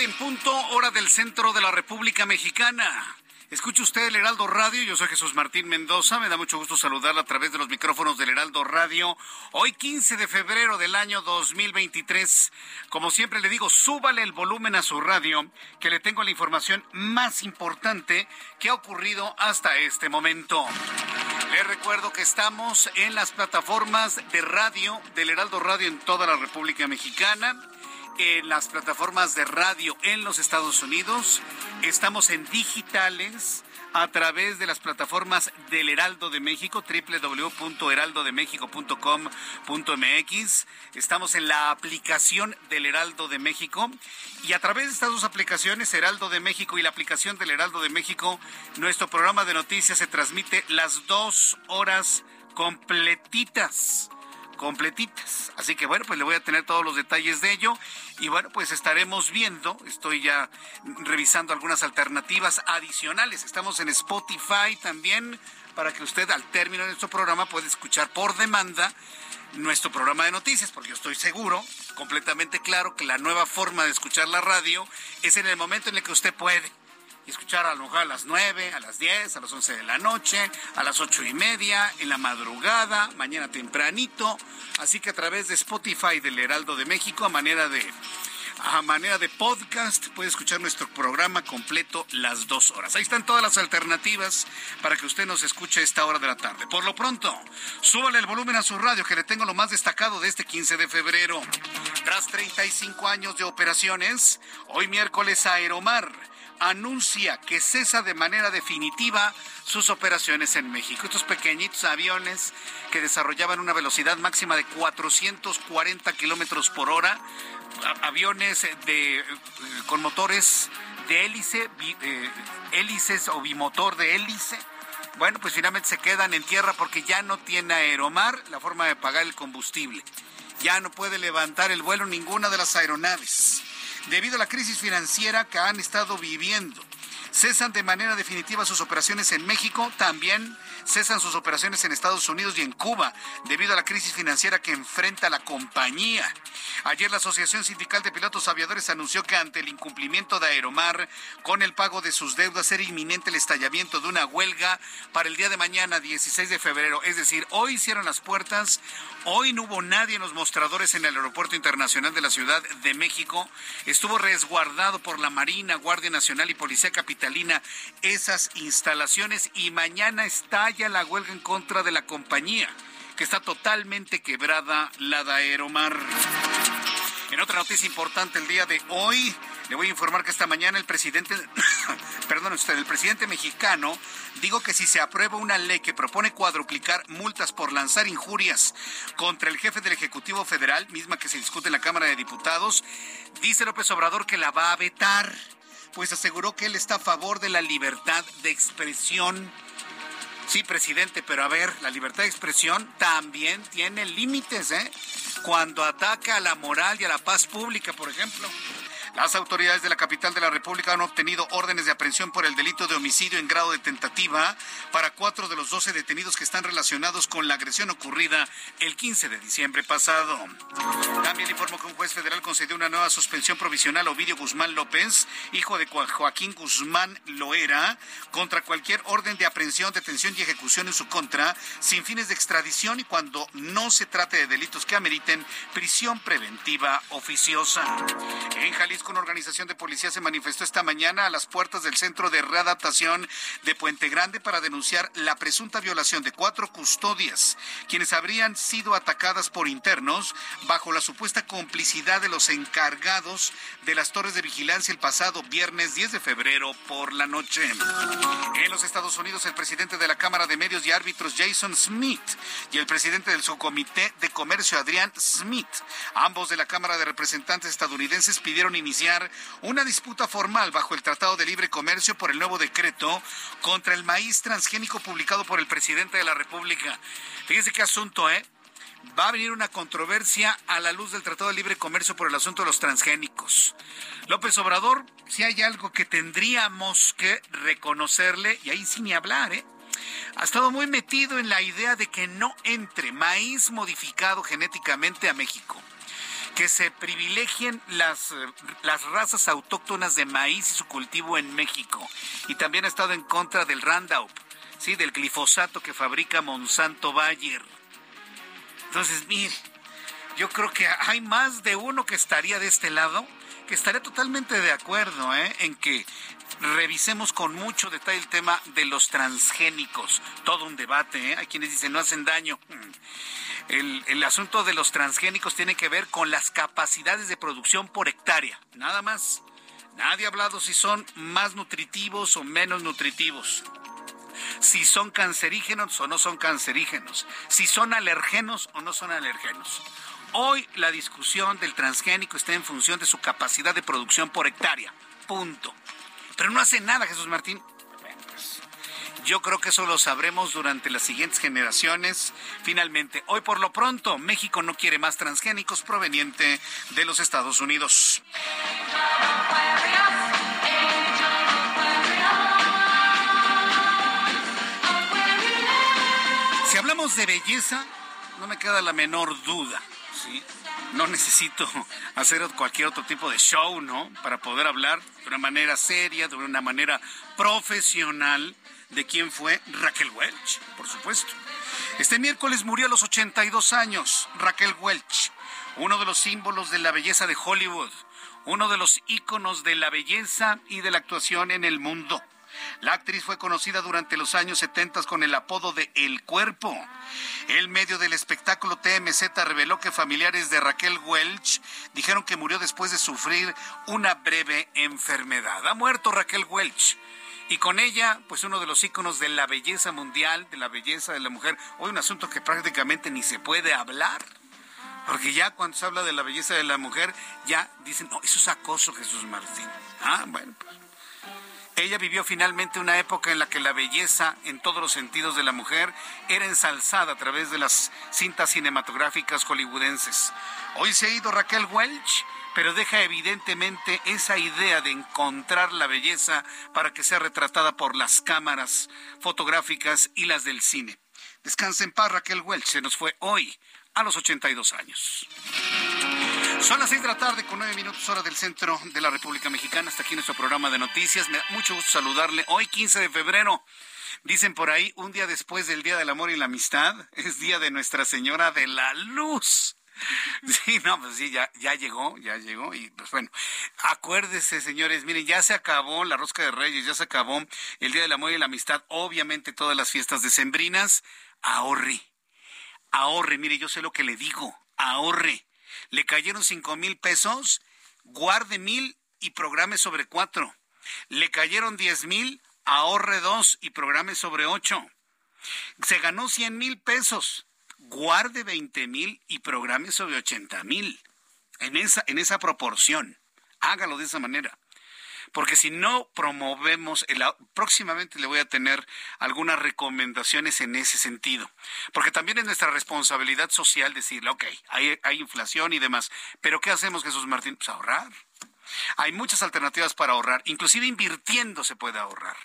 Tarde en punto, hora del centro de la República Mexicana. Escuche usted el Heraldo Radio, yo soy Jesús Martín Mendoza, me da mucho gusto saludarla a través de los micrófonos del Heraldo Radio. Hoy 15 de febrero del año 2023, como siempre le digo, súbale el volumen a su radio, que le tengo la información más importante que ha ocurrido hasta este momento. Les recuerdo que estamos en las plataformas de radio del Heraldo Radio en toda la República Mexicana en las plataformas de radio en los Estados Unidos. Estamos en digitales a través de las plataformas del Heraldo de México, www.heraldodemexico.com.mx. Estamos en la aplicación del Heraldo de México y a través de estas dos aplicaciones, Heraldo de México y la aplicación del Heraldo de México, nuestro programa de noticias se transmite las dos horas completitas completitas. Así que bueno, pues le voy a tener todos los detalles de ello y bueno, pues estaremos viendo, estoy ya revisando algunas alternativas adicionales. Estamos en Spotify también para que usted al término de nuestro programa pueda escuchar por demanda nuestro programa de noticias, porque yo estoy seguro, completamente claro, que la nueva forma de escuchar la radio es en el momento en el que usted puede y escuchar a lo mejor a las 9, a las 10, a las 11 de la noche, a las ocho y media, en la madrugada, mañana tempranito. Así que a través de Spotify del Heraldo de México, a manera de a manera de podcast, puede escuchar nuestro programa completo las dos horas. Ahí están todas las alternativas para que usted nos escuche a esta hora de la tarde. Por lo pronto, súbale el volumen a su radio, que le tengo lo más destacado de este 15 de febrero. Tras 35 años de operaciones, hoy miércoles Aeromar anuncia que cesa de manera definitiva sus operaciones en México. Estos pequeñitos aviones que desarrollaban una velocidad máxima de 440 kilómetros por hora, aviones de, con motores de hélice, eh, hélices o bimotor de hélice. Bueno, pues finalmente se quedan en tierra porque ya no tiene Aeromar la forma de pagar el combustible. Ya no puede levantar el vuelo ninguna de las aeronaves debido a la crisis financiera que han estado viviendo. Cesan de manera definitiva sus operaciones en México, también cesan sus operaciones en Estados Unidos y en Cuba debido a la crisis financiera que enfrenta la compañía. Ayer la Asociación Sindical de Pilotos Aviadores anunció que ante el incumplimiento de Aeromar con el pago de sus deudas era inminente el estallamiento de una huelga para el día de mañana, 16 de febrero. Es decir, hoy hicieron las puertas, hoy no hubo nadie en los mostradores en el Aeropuerto Internacional de la Ciudad de México. Estuvo resguardado por la Marina, Guardia Nacional y Policía Capitalina esas instalaciones y mañana estalla la huelga en contra de la compañía que está totalmente quebrada la de Aeromar. En otra noticia importante el día de hoy, le voy a informar que esta mañana el presidente, perdón usted, el presidente mexicano dijo que si se aprueba una ley que propone cuadruplicar multas por lanzar injurias contra el jefe del Ejecutivo Federal, misma que se discute en la Cámara de Diputados, dice López Obrador que la va a vetar, pues aseguró que él está a favor de la libertad de expresión. Sí, presidente, pero a ver, la libertad de expresión también tiene límites, ¿eh? Cuando ataca a la moral y a la paz pública, por ejemplo. Las autoridades de la capital de la República han obtenido órdenes de aprehensión por el delito de homicidio en grado de tentativa para cuatro de los doce detenidos que están relacionados con la agresión ocurrida el 15 de diciembre pasado. También informó que un juez federal concedió una nueva suspensión provisional a Ovidio Guzmán López, hijo de Joaquín Guzmán Loera, contra cualquier orden de aprehensión, detención y ejecución en su contra, sin fines de extradición y cuando no se trate de delitos que ameriten prisión preventiva oficiosa. En Jalisco, una organización de policía se manifestó esta mañana a las puertas del Centro de Readaptación de Puente Grande para denunciar la presunta violación de cuatro custodias, quienes habrían sido atacadas por internos bajo la supuesta complicidad de los encargados de las torres de vigilancia el pasado viernes 10 de febrero por la noche. En los Estados Unidos, el presidente de la Cámara de Medios y Árbitros, Jason Smith, y el presidente del subcomité de comercio, Adrián Smith, ambos de la Cámara de Representantes estadounidenses, pidieron iniciar una disputa formal bajo el Tratado de Libre Comercio por el nuevo decreto contra el maíz transgénico publicado por el presidente de la República. Fíjense qué asunto, ¿eh? va a venir una controversia a la luz del Tratado de Libre Comercio por el asunto de los transgénicos. López Obrador, si hay algo que tendríamos que reconocerle, y ahí sin ni hablar, ¿eh? ha estado muy metido en la idea de que no entre maíz modificado genéticamente a México que se privilegien las, las razas autóctonas de maíz y su cultivo en México. Y también ha estado en contra del Roundup, ¿sí? del glifosato que fabrica Monsanto Bayer. Entonces, mire, yo creo que hay más de uno que estaría de este lado, que estaría totalmente de acuerdo ¿eh? en que revisemos con mucho detalle el tema de los transgénicos. Todo un debate, ¿eh? hay quienes dicen no hacen daño. El, el, asunto de los transgénicos tiene que ver con las capacidades de producción por hectárea, nada más. Nadie ha hablado si son más nutritivos o menos nutritivos si son cancerígenos o no son cancerígenos, si son alergenos o no son alergenos. Hoy la discusión del transgénico está en función de su capacidad de producción por hectárea. Punto. Pero no hace nada, Jesús Martín. Pues, yo creo que eso lo sabremos durante las siguientes generaciones. Finalmente, hoy por lo pronto, México no quiere más transgénicos proveniente de los Estados Unidos. Si hablamos de belleza, no me queda la menor duda. No necesito hacer cualquier otro tipo de show, ¿no? Para poder hablar de una manera seria, de una manera profesional de quién fue Raquel Welch, por supuesto. Este miércoles murió a los 82 años Raquel Welch, uno de los símbolos de la belleza de Hollywood, uno de los íconos de la belleza y de la actuación en el mundo. La actriz fue conocida durante los años 70 con el apodo de El Cuerpo. El medio del espectáculo TMZ reveló que familiares de Raquel Welch dijeron que murió después de sufrir una breve enfermedad. Ha muerto Raquel Welch. Y con ella, pues uno de los íconos de la belleza mundial, de la belleza de la mujer. Hoy un asunto que prácticamente ni se puede hablar. Porque ya cuando se habla de la belleza de la mujer, ya dicen, no, eso es acoso, Jesús Martín. Ah, bueno, pues. Ella vivió finalmente una época en la que la belleza en todos los sentidos de la mujer era ensalzada a través de las cintas cinematográficas hollywoodenses. Hoy se ha ido Raquel Welch, pero deja evidentemente esa idea de encontrar la belleza para que sea retratada por las cámaras fotográficas y las del cine. Descansa en paz Raquel Welch, se nos fue hoy a los 82 años. Son las seis de la tarde con nueve minutos hora del centro de la República Mexicana. Hasta aquí nuestro programa de noticias. Me da mucho gusto saludarle. Hoy 15 de febrero. Dicen por ahí, un día después del Día del Amor y la Amistad, es Día de Nuestra Señora de la Luz. Sí, no, pues sí, ya, ya llegó, ya llegó. Y pues bueno, acuérdese, señores, miren, ya se acabó la rosca de Reyes, ya se acabó el Día del Amor y la Amistad, obviamente todas las fiestas decembrinas. Ahorre, ahorre, mire, yo sé lo que le digo, ahorre le cayeron cinco mil pesos, guarde mil y programe sobre cuatro. Le cayeron diez mil, ahorre dos y programe sobre ocho. Se ganó cien mil pesos, guarde veinte mil y programe sobre ochenta mil. En esa, en esa proporción. Hágalo de esa manera porque si no promovemos, el, próximamente le voy a tener algunas recomendaciones en ese sentido, porque también es nuestra responsabilidad social decirle, ok, hay, hay inflación y demás, pero ¿qué hacemos Jesús Martín? Pues ahorrar. Hay muchas alternativas para ahorrar, inclusive invirtiendo se puede ahorrar.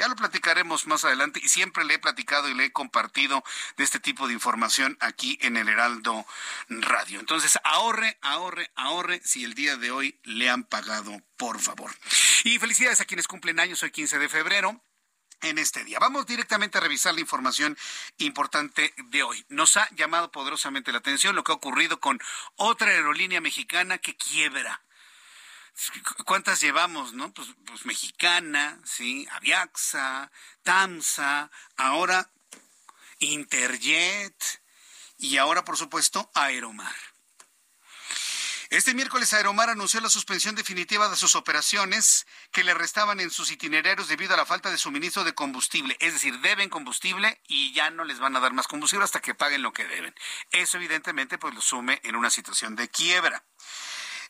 Ya lo platicaremos más adelante y siempre le he platicado y le he compartido de este tipo de información aquí en el Heraldo Radio. Entonces, ahorre, ahorre, ahorre si el día de hoy le han pagado, por favor. Y felicidades a quienes cumplen años hoy 15 de febrero en este día. Vamos directamente a revisar la información importante de hoy. Nos ha llamado poderosamente la atención lo que ha ocurrido con otra aerolínea mexicana que quiebra. ¿Cuántas llevamos, no? Pues, pues Mexicana, sí, Aviaxa, Tamsa, ahora Interjet y ahora, por supuesto, Aeromar. Este miércoles Aeromar anunció la suspensión definitiva de sus operaciones que le restaban en sus itinerarios debido a la falta de suministro de combustible. Es decir, deben combustible y ya no les van a dar más combustible hasta que paguen lo que deben. Eso evidentemente pues lo sume en una situación de quiebra.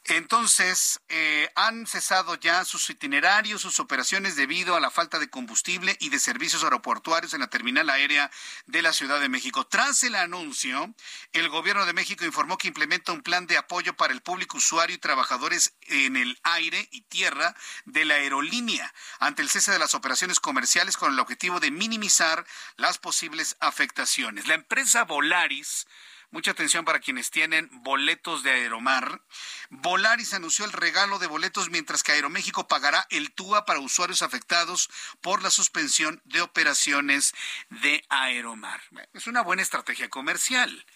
Entonces, eh, han cesado ya sus itinerarios, sus operaciones debido a la falta de combustible y de servicios aeroportuarios en la terminal aérea de la Ciudad de México. Tras el anuncio, el gobierno de México informó que implementa un plan de apoyo para el público usuario y trabajadores en el aire y tierra de la aerolínea ante el cese de las operaciones comerciales con el objetivo de minimizar las posibles afectaciones. La empresa Volaris Mucha atención para quienes tienen boletos de Aeromar. Volaris anunció el regalo de boletos mientras que Aeroméxico pagará el TUA para usuarios afectados por la suspensión de operaciones de Aeromar. Es una buena estrategia comercial,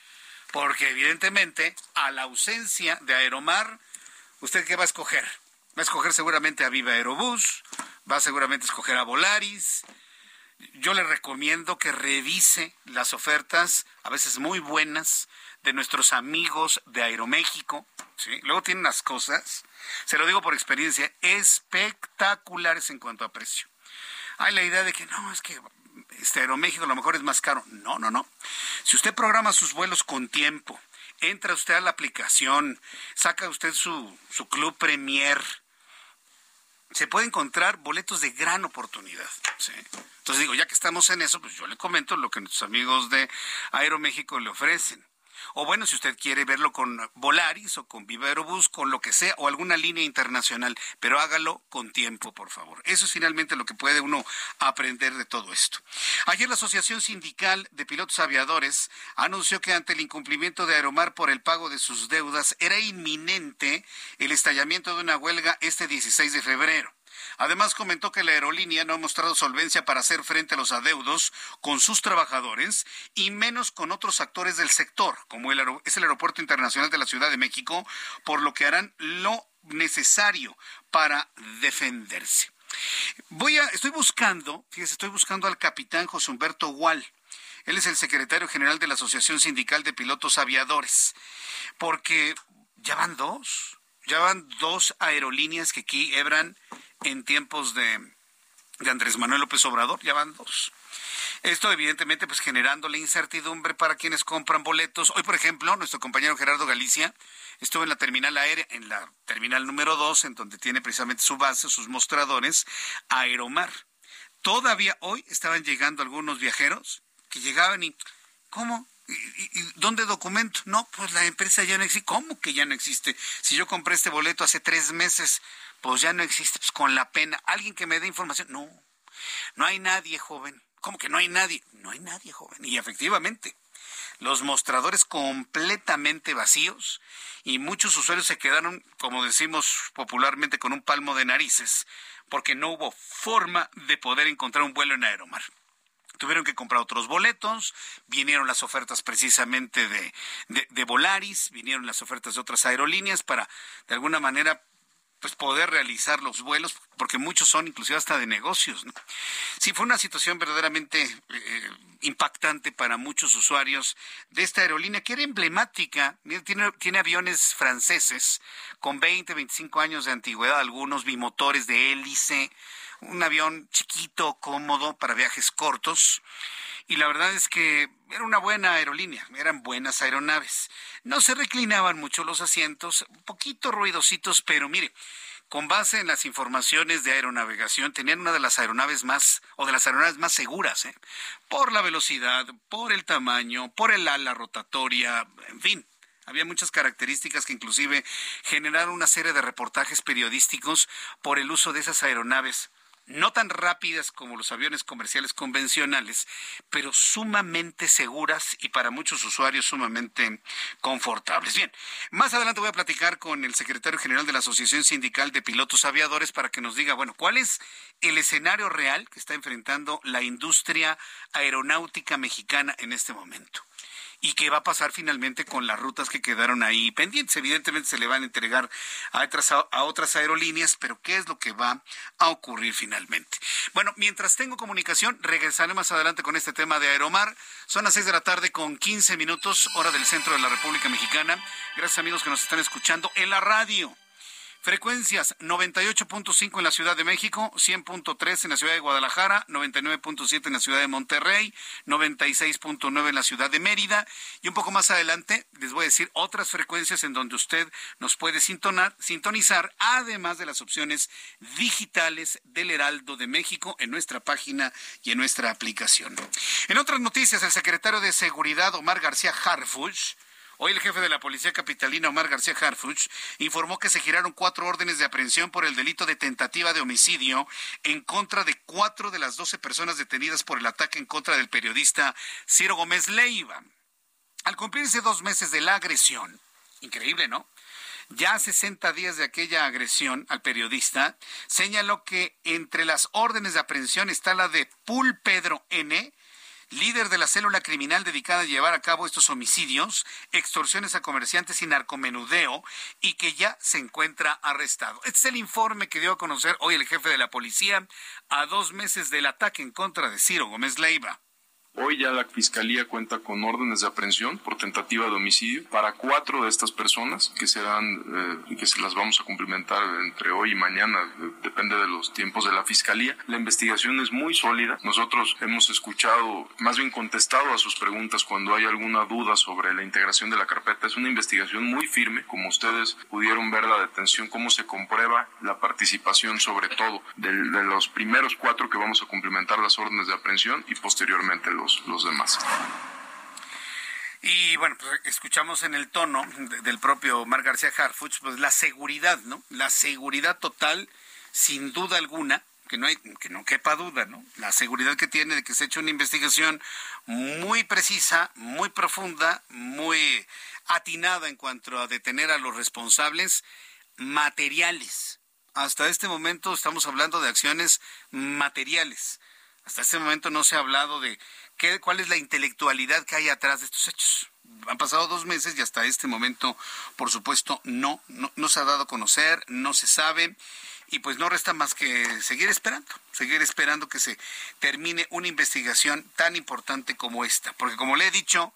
porque evidentemente a la ausencia de Aeromar, ¿usted qué va a escoger? Va a escoger seguramente a Viva Aerobús, va a seguramente escoger a Volaris, yo le recomiendo que revise las ofertas, a veces muy buenas, de nuestros amigos de Aeroméxico. ¿sí? Luego tienen las cosas, se lo digo por experiencia, espectaculares en cuanto a precio. Hay la idea de que no, es que este Aeroméxico a lo mejor es más caro. No, no, no. Si usted programa sus vuelos con tiempo, entra usted a la aplicación, saca usted su, su Club Premier, se puede encontrar boletos de gran oportunidad. ¿sí? Entonces digo, ya que estamos en eso, pues yo le comento lo que nuestros amigos de Aeroméxico le ofrecen. O bueno, si usted quiere verlo con Volaris o con Viva Aerobús, con lo que sea, o alguna línea internacional, pero hágalo con tiempo, por favor. Eso es finalmente lo que puede uno aprender de todo esto. Ayer la Asociación Sindical de Pilotos Aviadores anunció que ante el incumplimiento de Aeromar por el pago de sus deudas era inminente el estallamiento de una huelga este 16 de febrero. Además, comentó que la aerolínea no ha mostrado solvencia para hacer frente a los adeudos con sus trabajadores y menos con otros actores del sector, como es el Aeropuerto Internacional de la Ciudad de México, por lo que harán lo necesario para defenderse. Voy a, estoy buscando, fíjese, estoy buscando al capitán José Humberto Gual. Él es el secretario general de la Asociación Sindical de Pilotos Aviadores, porque ya van dos, ya van dos aerolíneas que quiebran en tiempos de, Andrés Manuel López Obrador, ya van dos. Esto evidentemente pues generando la incertidumbre para quienes compran boletos. Hoy, por ejemplo, nuestro compañero Gerardo Galicia estuvo en la terminal aérea, en la terminal número dos, en donde tiene precisamente su base, sus mostradores, Aeromar. Todavía hoy estaban llegando algunos viajeros que llegaban y, ¿cómo? ¿Y, dónde documento? No, pues la empresa ya no existe. ¿Cómo que ya no existe? Si yo compré este boleto hace tres meses, pues ya no existe, pues con la pena. ¿Alguien que me dé información? No, no hay nadie, joven. ¿Cómo que no hay nadie? No hay nadie, joven. Y efectivamente, los mostradores completamente vacíos y muchos usuarios se quedaron, como decimos popularmente, con un palmo de narices, porque no hubo forma de poder encontrar un vuelo en Aeromar tuvieron que comprar otros boletos, vinieron las ofertas precisamente de, de, de, Volaris, vinieron las ofertas de otras aerolíneas para, de alguna manera, pues poder realizar los vuelos, porque muchos son inclusive hasta de negocios. ¿no? Sí, fue una situación verdaderamente eh, impactante para muchos usuarios de esta aerolínea, que era emblemática, tiene, tiene aviones franceses con 20, 25 años de antigüedad, algunos bimotores de hélice, un avión chiquito, cómodo para viajes cortos y la verdad es que era una buena aerolínea, eran buenas aeronaves. No se reclinaban mucho los asientos, un poquito ruidositos, pero mire, con base en las informaciones de aeronavegación, tenían una de las aeronaves más, o de las aeronaves más seguras, ¿eh? por la velocidad, por el tamaño, por el ala rotatoria, en fin, Había muchas características que inclusive generaron una serie de reportajes periodísticos por el uso de esas aeronaves no tan rápidas como los aviones comerciales convencionales, pero sumamente seguras y para muchos usuarios sumamente confortables. Bien, más adelante voy a platicar con el secretario general de la Asociación Sindical de Pilotos Aviadores para que nos diga, bueno, cuál es el escenario real que está enfrentando la industria aeronáutica mexicana en este momento y qué va a pasar finalmente con las rutas que quedaron ahí pendientes. Evidentemente se le van a entregar a otras, a otras aerolíneas, pero ¿qué es lo que va a ocurrir finalmente? Bueno, mientras tengo comunicación, regresaré más adelante con este tema de Aeromar. Son las seis de la tarde con 15 minutos, hora del centro de la República Mexicana. Gracias amigos que nos están escuchando en la radio Frecuencias 98.5 en la Ciudad de México, 100.3 en la Ciudad de Guadalajara, 99.7 en la Ciudad de Monterrey, 96.9 en la Ciudad de Mérida y un poco más adelante les voy a decir otras frecuencias en donde usted nos puede sintonizar, además de las opciones digitales del Heraldo de México en nuestra página y en nuestra aplicación. En otras noticias, el secretario de Seguridad Omar García Harfuch Hoy el jefe de la Policía Capitalina, Omar García Harfuch, informó que se giraron cuatro órdenes de aprehensión por el delito de tentativa de homicidio en contra de cuatro de las doce personas detenidas por el ataque en contra del periodista Ciro Gómez Leiva. Al cumplirse dos meses de la agresión, increíble, ¿no? Ya 60 días de aquella agresión al periodista, señaló que entre las órdenes de aprehensión está la de Pul Pedro N., líder de la célula criminal dedicada a llevar a cabo estos homicidios, extorsiones a comerciantes y narcomenudeo, y que ya se encuentra arrestado. Este es el informe que dio a conocer hoy el jefe de la policía a dos meses del ataque en contra de Ciro Gómez Leiva. Hoy ya la Fiscalía cuenta con órdenes de aprehensión por tentativa de homicidio para cuatro de estas personas que serán eh, que se las vamos a cumplimentar entre hoy y mañana, depende de los tiempos de la Fiscalía. La investigación es muy sólida. Nosotros hemos escuchado, más bien contestado a sus preguntas cuando hay alguna duda sobre la integración de la carpeta. Es una investigación muy firme, como ustedes pudieron ver la detención, cómo se comprueba la participación sobre todo de, de los primeros cuatro que vamos a cumplimentar las órdenes de aprehensión y posteriormente los los, demás. Y bueno, pues escuchamos en el tono del propio Mar García Harfuch, pues la seguridad, ¿no? La seguridad total, sin duda alguna, que no hay, que no quepa duda, ¿no? La seguridad que tiene de que se ha hecho una investigación muy precisa, muy profunda, muy atinada en cuanto a detener a los responsables materiales. Hasta este momento estamos hablando de acciones materiales. Hasta este momento no se ha hablado de ¿Qué, ¿Cuál es la intelectualidad que hay atrás de estos hechos? Han pasado dos meses y hasta este momento, por supuesto, no, no, se ha dado a conocer, no se sabe y pues no resta más que seguir esperando, seguir esperando que se termine una investigación tan importante como esta, porque como le he dicho,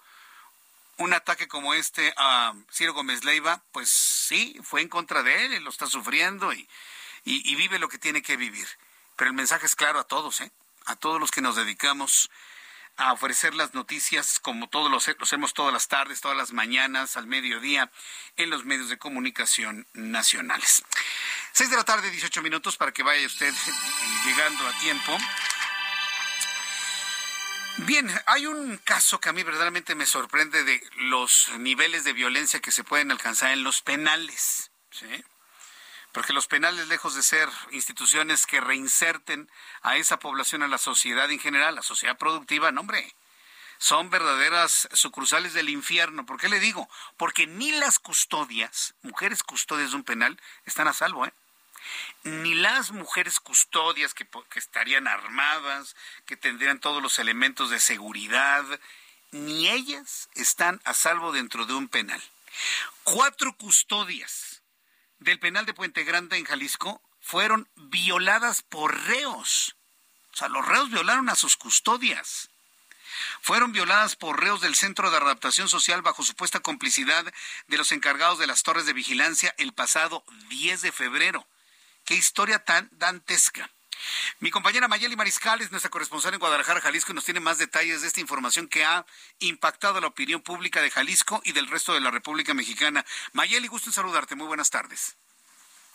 un ataque como este a Ciro Gómez Leiva, pues sí, fue en contra de él, él lo está sufriendo y, y, y vive lo que tiene que vivir. Pero el mensaje es claro a todos, ¿eh? a todos los que nos dedicamos a ofrecer las noticias como todos los, hacemos todas las tardes, todas las mañanas, al mediodía, en los medios de comunicación nacionales. Seis de la tarde, 18 minutos para que vaya usted llegando a tiempo. Bien, hay un caso que a mí verdaderamente me sorprende de los niveles de violencia que se pueden alcanzar en los penales. ¿sí? Porque los penales, lejos de ser instituciones que reinserten a esa población a la sociedad en general, la sociedad productiva, no hombre, son verdaderas sucursales del infierno. ¿Por qué le digo? Porque ni las custodias, mujeres custodias de un penal, están a salvo, ¿eh? Ni las mujeres custodias que, que estarían armadas, que tendrían todos los elementos de seguridad, ni ellas están a salvo dentro de un penal. Cuatro custodias del penal de Puente Grande en Jalisco fueron violadas por reos. O sea, los reos violaron a sus custodias. Fueron violadas por reos del Centro de Adaptación Social bajo supuesta complicidad de los encargados de las torres de vigilancia el pasado 10 de febrero. Qué historia tan dantesca. Mi compañera Mayeli Mariscal es nuestra corresponsal en Guadalajara, Jalisco, y nos tiene más detalles de esta información que ha impactado la opinión pública de Jalisco y del resto de la República Mexicana. Mayeli, gusto en saludarte. Muy buenas tardes.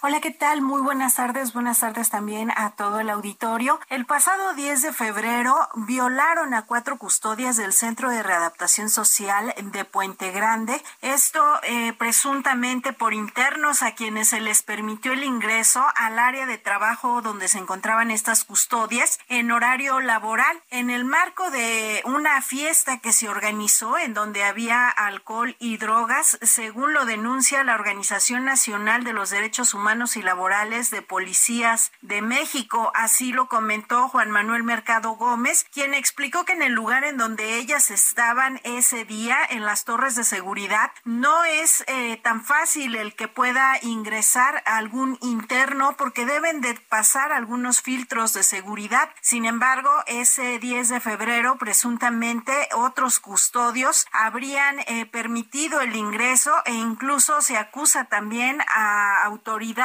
Hola, ¿qué tal? Muy buenas tardes. Buenas tardes también a todo el auditorio. El pasado 10 de febrero violaron a cuatro custodias del Centro de Readaptación Social de Puente Grande. Esto eh, presuntamente por internos a quienes se les permitió el ingreso al área de trabajo donde se encontraban estas custodias en horario laboral. En el marco de una fiesta que se organizó en donde había alcohol y drogas, según lo denuncia la Organización Nacional de los Derechos Humanos y Laborales de Policías de México. Así lo comentó Juan Manuel Mercado Gómez, quien explicó que en el lugar en donde ellas estaban ese día, en las torres de seguridad, no es eh, tan fácil el que pueda ingresar algún interno porque deben de pasar algunos filtros de seguridad. Sin embargo, ese 10 de febrero, presuntamente, otros custodios habrían eh, permitido el ingreso e incluso se acusa también a autoridades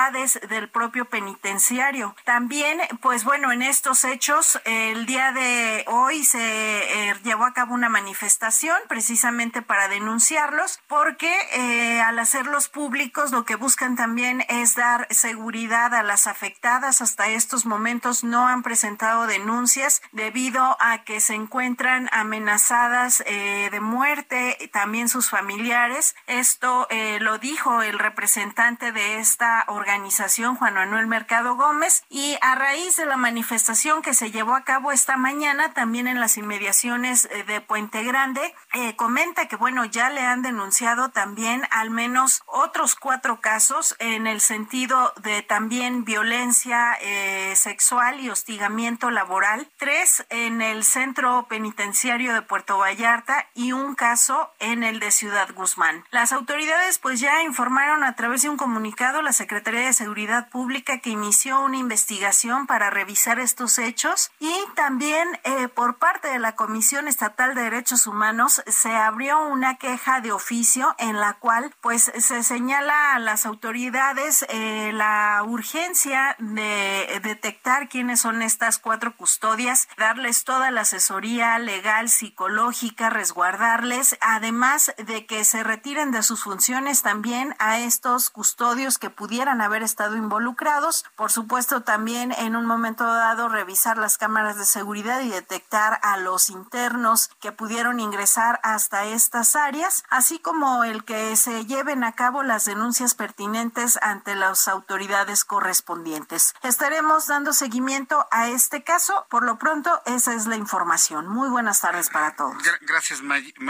del propio penitenciario. También, pues bueno, en estos hechos, el día de hoy se eh, llevó a cabo una manifestación precisamente para denunciarlos, porque eh, al hacerlos públicos lo que buscan también es dar seguridad a las afectadas. Hasta estos momentos no han presentado denuncias debido a que se encuentran amenazadas eh, de muerte, también sus familiares. Esto lo dijo el representante de esta organización organización Juan Manuel Mercado Gómez y a raíz de la manifestación que se llevó a cabo esta mañana también en las inmediaciones eh, de Puente Grande, eh, comenta que bueno, ya le han denunciado también al menos otros cuatro casos en el sentido de también violencia eh, sexual y hostigamiento laboral, tres en el centro penitenciario de Puerto Vallarta y un caso en el de Ciudad Guzmán. Las autoridades pues ya informaron a través de un comunicado la Secretaría de Seguridad Pública que inició una investigación para revisar estos hechos y también eh, por parte de la Comisión Estatal de Derechos Humanos se abrió una queja de oficio en la cual pues se señala a las autoridades eh, la urgencia de detectar quiénes son estas cuatro custodias, darles toda la asesoría legal, psicológica, resguardarles, además de que se retiren de sus funciones también a estos custodios que pudieran haber estado involucrados. Por supuesto, también en un momento dado revisar las cámaras de seguridad y detectar a los internos que pudieron ingresar hasta estas áreas, así como el que se lleven a cabo las denuncias pertinentes ante las autoridades correspondientes. Estaremos dando seguimiento a este caso. Por lo pronto, esa es la información. Muy buenas tardes para todos. Gracias,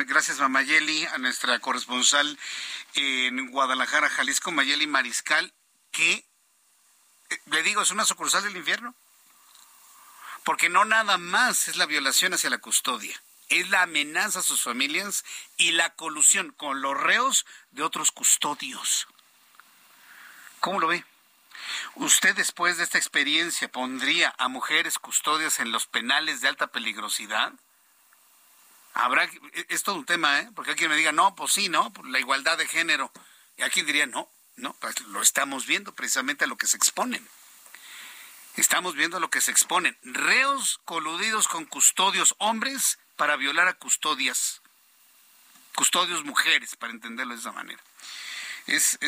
gracias Mamayeli, a nuestra corresponsal en Guadalajara, Jalisco, Mayeli Mariscal eh, le digo, es una sucursal del infierno. Porque no nada más es la violación hacia la custodia, es la amenaza a sus familias y la colusión con los reos de otros custodios. ¿Cómo lo ve? ¿Usted después de esta experiencia pondría a mujeres custodias en los penales de alta peligrosidad? Habrá, es todo un tema, ¿eh? Porque hay quien me diga, no, pues sí, ¿no? la igualdad de género. Y aquí diría, no, no, lo estamos viendo precisamente a lo que se exponen. Estamos viendo a lo que se exponen. Reos coludidos con custodios hombres para violar a custodias. Custodios mujeres, para entenderlo de esa manera. Es,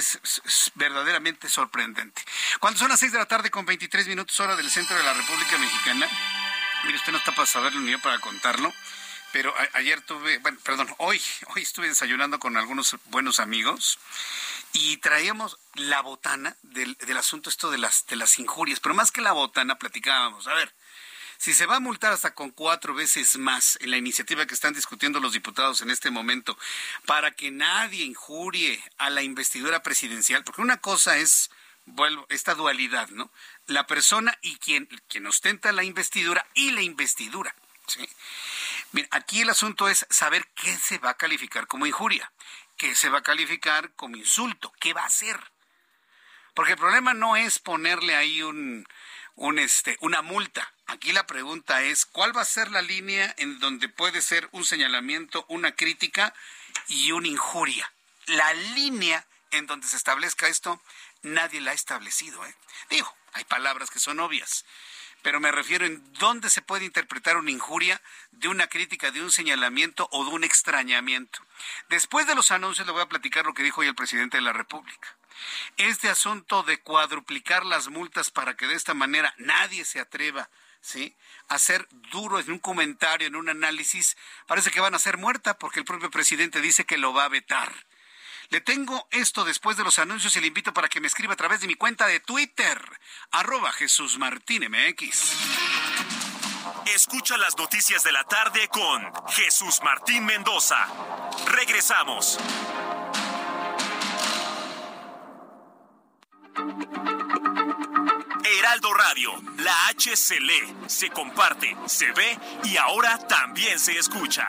verdaderamente sorprendente. Cuando son las 6 de la tarde con 23 minutos hora del centro de la República Mexicana, mire, usted no está para saberlo ni yo para contarlo, pero ayer tuve, bueno, perdón, hoy, hoy estuve desayunando con algunos buenos amigos y traíamos la botana del, asunto esto de las, de las injurias, pero más que la botana platicábamos, a ver, si se va a multar hasta con cuatro veces más en la iniciativa que están discutiendo los diputados en este momento para que nadie injurie a la investidura presidencial, porque una cosa es vuelvo, esta dualidad, ¿no? La persona y quien, quien ostenta la investidura y la investidura. ¿sí? Aquí el asunto es saber qué se va a calificar como injuria que se va a calificar como insulto. ¿Qué va a hacer? Porque el problema no es ponerle ahí un, un este, una multa. Aquí la pregunta es, ¿cuál va a ser la línea en donde puede ser un señalamiento, una crítica y una injuria? La línea en donde se establezca esto, nadie la ha establecido. ¿eh? Digo, hay palabras que son obvias, pero me refiero en dónde se puede interpretar una injuria de una crítica, de un señalamiento o de un extrañamiento. Después de los anuncios le voy a platicar lo que dijo hoy el presidente de la República. Este asunto de cuadruplicar las multas para que de esta manera nadie se atreva ¿sí? a ser duro en un comentario, en un análisis, parece que van a ser muerta porque el propio presidente dice que lo va a vetar. Le tengo esto después de los anuncios y le invito para que me escriba a través de mi cuenta de Twitter, arroba Jesús Martín MX. Escucha las noticias de la tarde con Jesús Martín Mendoza. Regresamos. Heraldo Radio, la H se lee, se comparte, se ve y ahora también se escucha.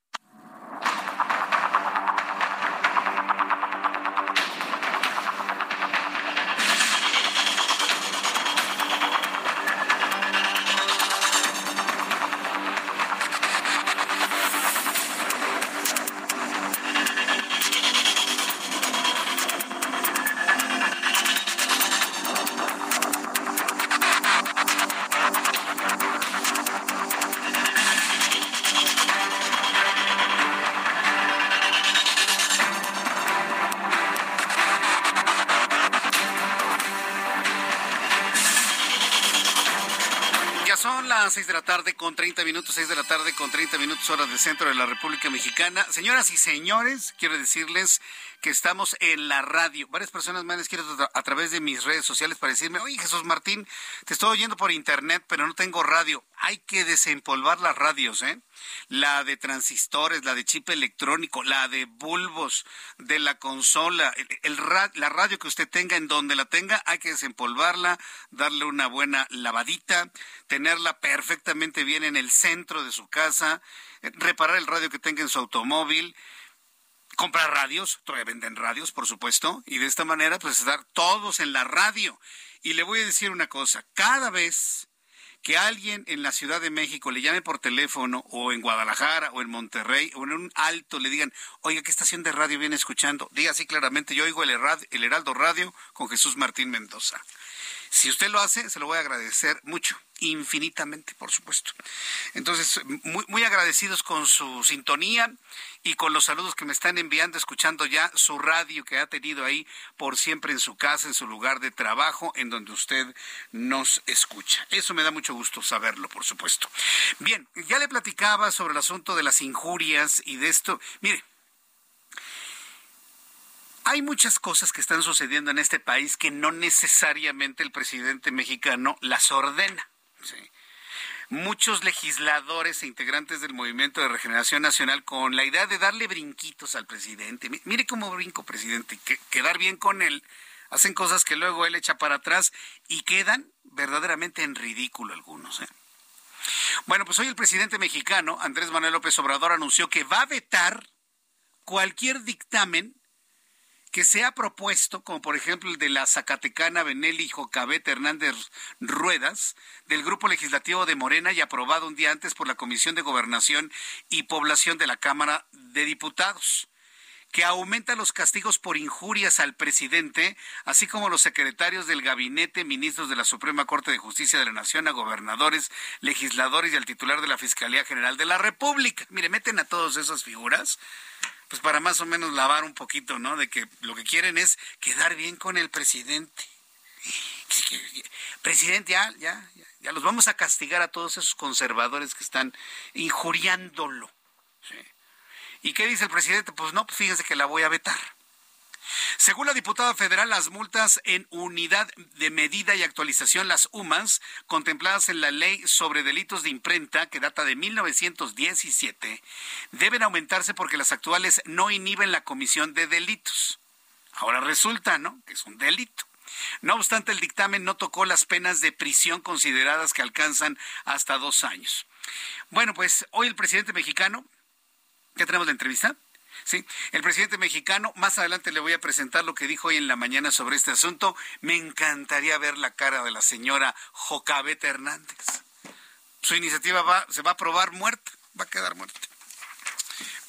30 minutos, seis de la tarde con 30 minutos horas del centro de la República Mexicana. Señoras y señores, quiero decirles que estamos en la radio. Varias personas me han escrito a través de mis redes sociales para decirme, oye Jesús Martín, te estoy oyendo por internet, pero no tengo radio. Hay que desempolvar las radios, ¿eh? La de transistores, la de chip electrónico, la de bulbos, de la consola, el, la radio que usted tenga en donde la tenga, hay que desempolvarla, darle una buena lavadita, tenerla perfectamente bien en el centro de su casa, eh, reparar el radio que tenga en su automóvil, comprar radios, todavía venden radios, por supuesto, y de esta manera pues estar todos en la radio. Y le voy a decir una cosa, cada vez que alguien en la Ciudad de México le llame por teléfono o en Guadalajara o en Monterrey o en un alto le digan, oiga, ¿qué estación de radio viene escuchando? Diga así claramente, yo oigo el, el Heraldo Radio con Jesús Martín Mendoza. Si usted lo hace, se lo voy a agradecer mucho, infinitamente, por supuesto. Entonces, muy, muy agradecidos con su sintonía y con los saludos que me están enviando, escuchando ya su radio que ha tenido ahí por siempre en su casa, en su lugar de trabajo, en donde usted nos escucha. Eso me da mucho gusto saberlo, por supuesto. Bien, ya le platicaba sobre el asunto de las injurias y de esto. Mire, hay muchas cosas que están sucediendo en este país que no necesariamente el presidente mexicano las ordena. Muchos legisladores e integrantes del Movimiento de Regeneración Nacional con la idea de darle brinquitos al presidente. Mire cómo brinco, presidente, que, quedar bien con él. Hacen cosas que luego él echa para atrás y quedan verdaderamente en ridículo algunos. ¿eh? Bueno, pues hoy el presidente mexicano, Andrés Manuel López Obrador, anunció que va a vetar cualquier dictamen que se ha propuesto, como por ejemplo el de la Zacatecana Benelli Jocabet Hernández Ruedas, del Grupo Legislativo de Morena y aprobado un día antes por la Comisión de Gobernación y Población de la Cámara de Diputados que aumenta los castigos por injurias al presidente, así como los secretarios del gabinete, ministros de la Suprema Corte de Justicia de la Nación, a gobernadores, legisladores y al titular de la Fiscalía General de la República. Mire, meten a todas esas figuras pues para más o menos lavar un poquito, ¿no? De que lo que quieren es quedar bien con el presidente. Presidente, ya, ya, ya, los vamos a castigar a todos esos conservadores que están injuriándolo. ¿Y qué dice el presidente? Pues no, pues fíjense que la voy a vetar. Según la diputada federal, las multas en unidad de medida y actualización, las UMAS, contempladas en la ley sobre delitos de imprenta, que data de 1917, deben aumentarse porque las actuales no inhiben la comisión de delitos. Ahora resulta, ¿no?, que es un delito. No obstante, el dictamen no tocó las penas de prisión consideradas que alcanzan hasta dos años. Bueno, pues hoy el presidente mexicano, ¿qué tenemos de entrevista? Sí, el presidente mexicano, más adelante le voy a presentar lo que dijo hoy en la mañana sobre este asunto. Me encantaría ver la cara de la señora Jocabeta Hernández. Su iniciativa va, se va a probar muerta, va a quedar muerta.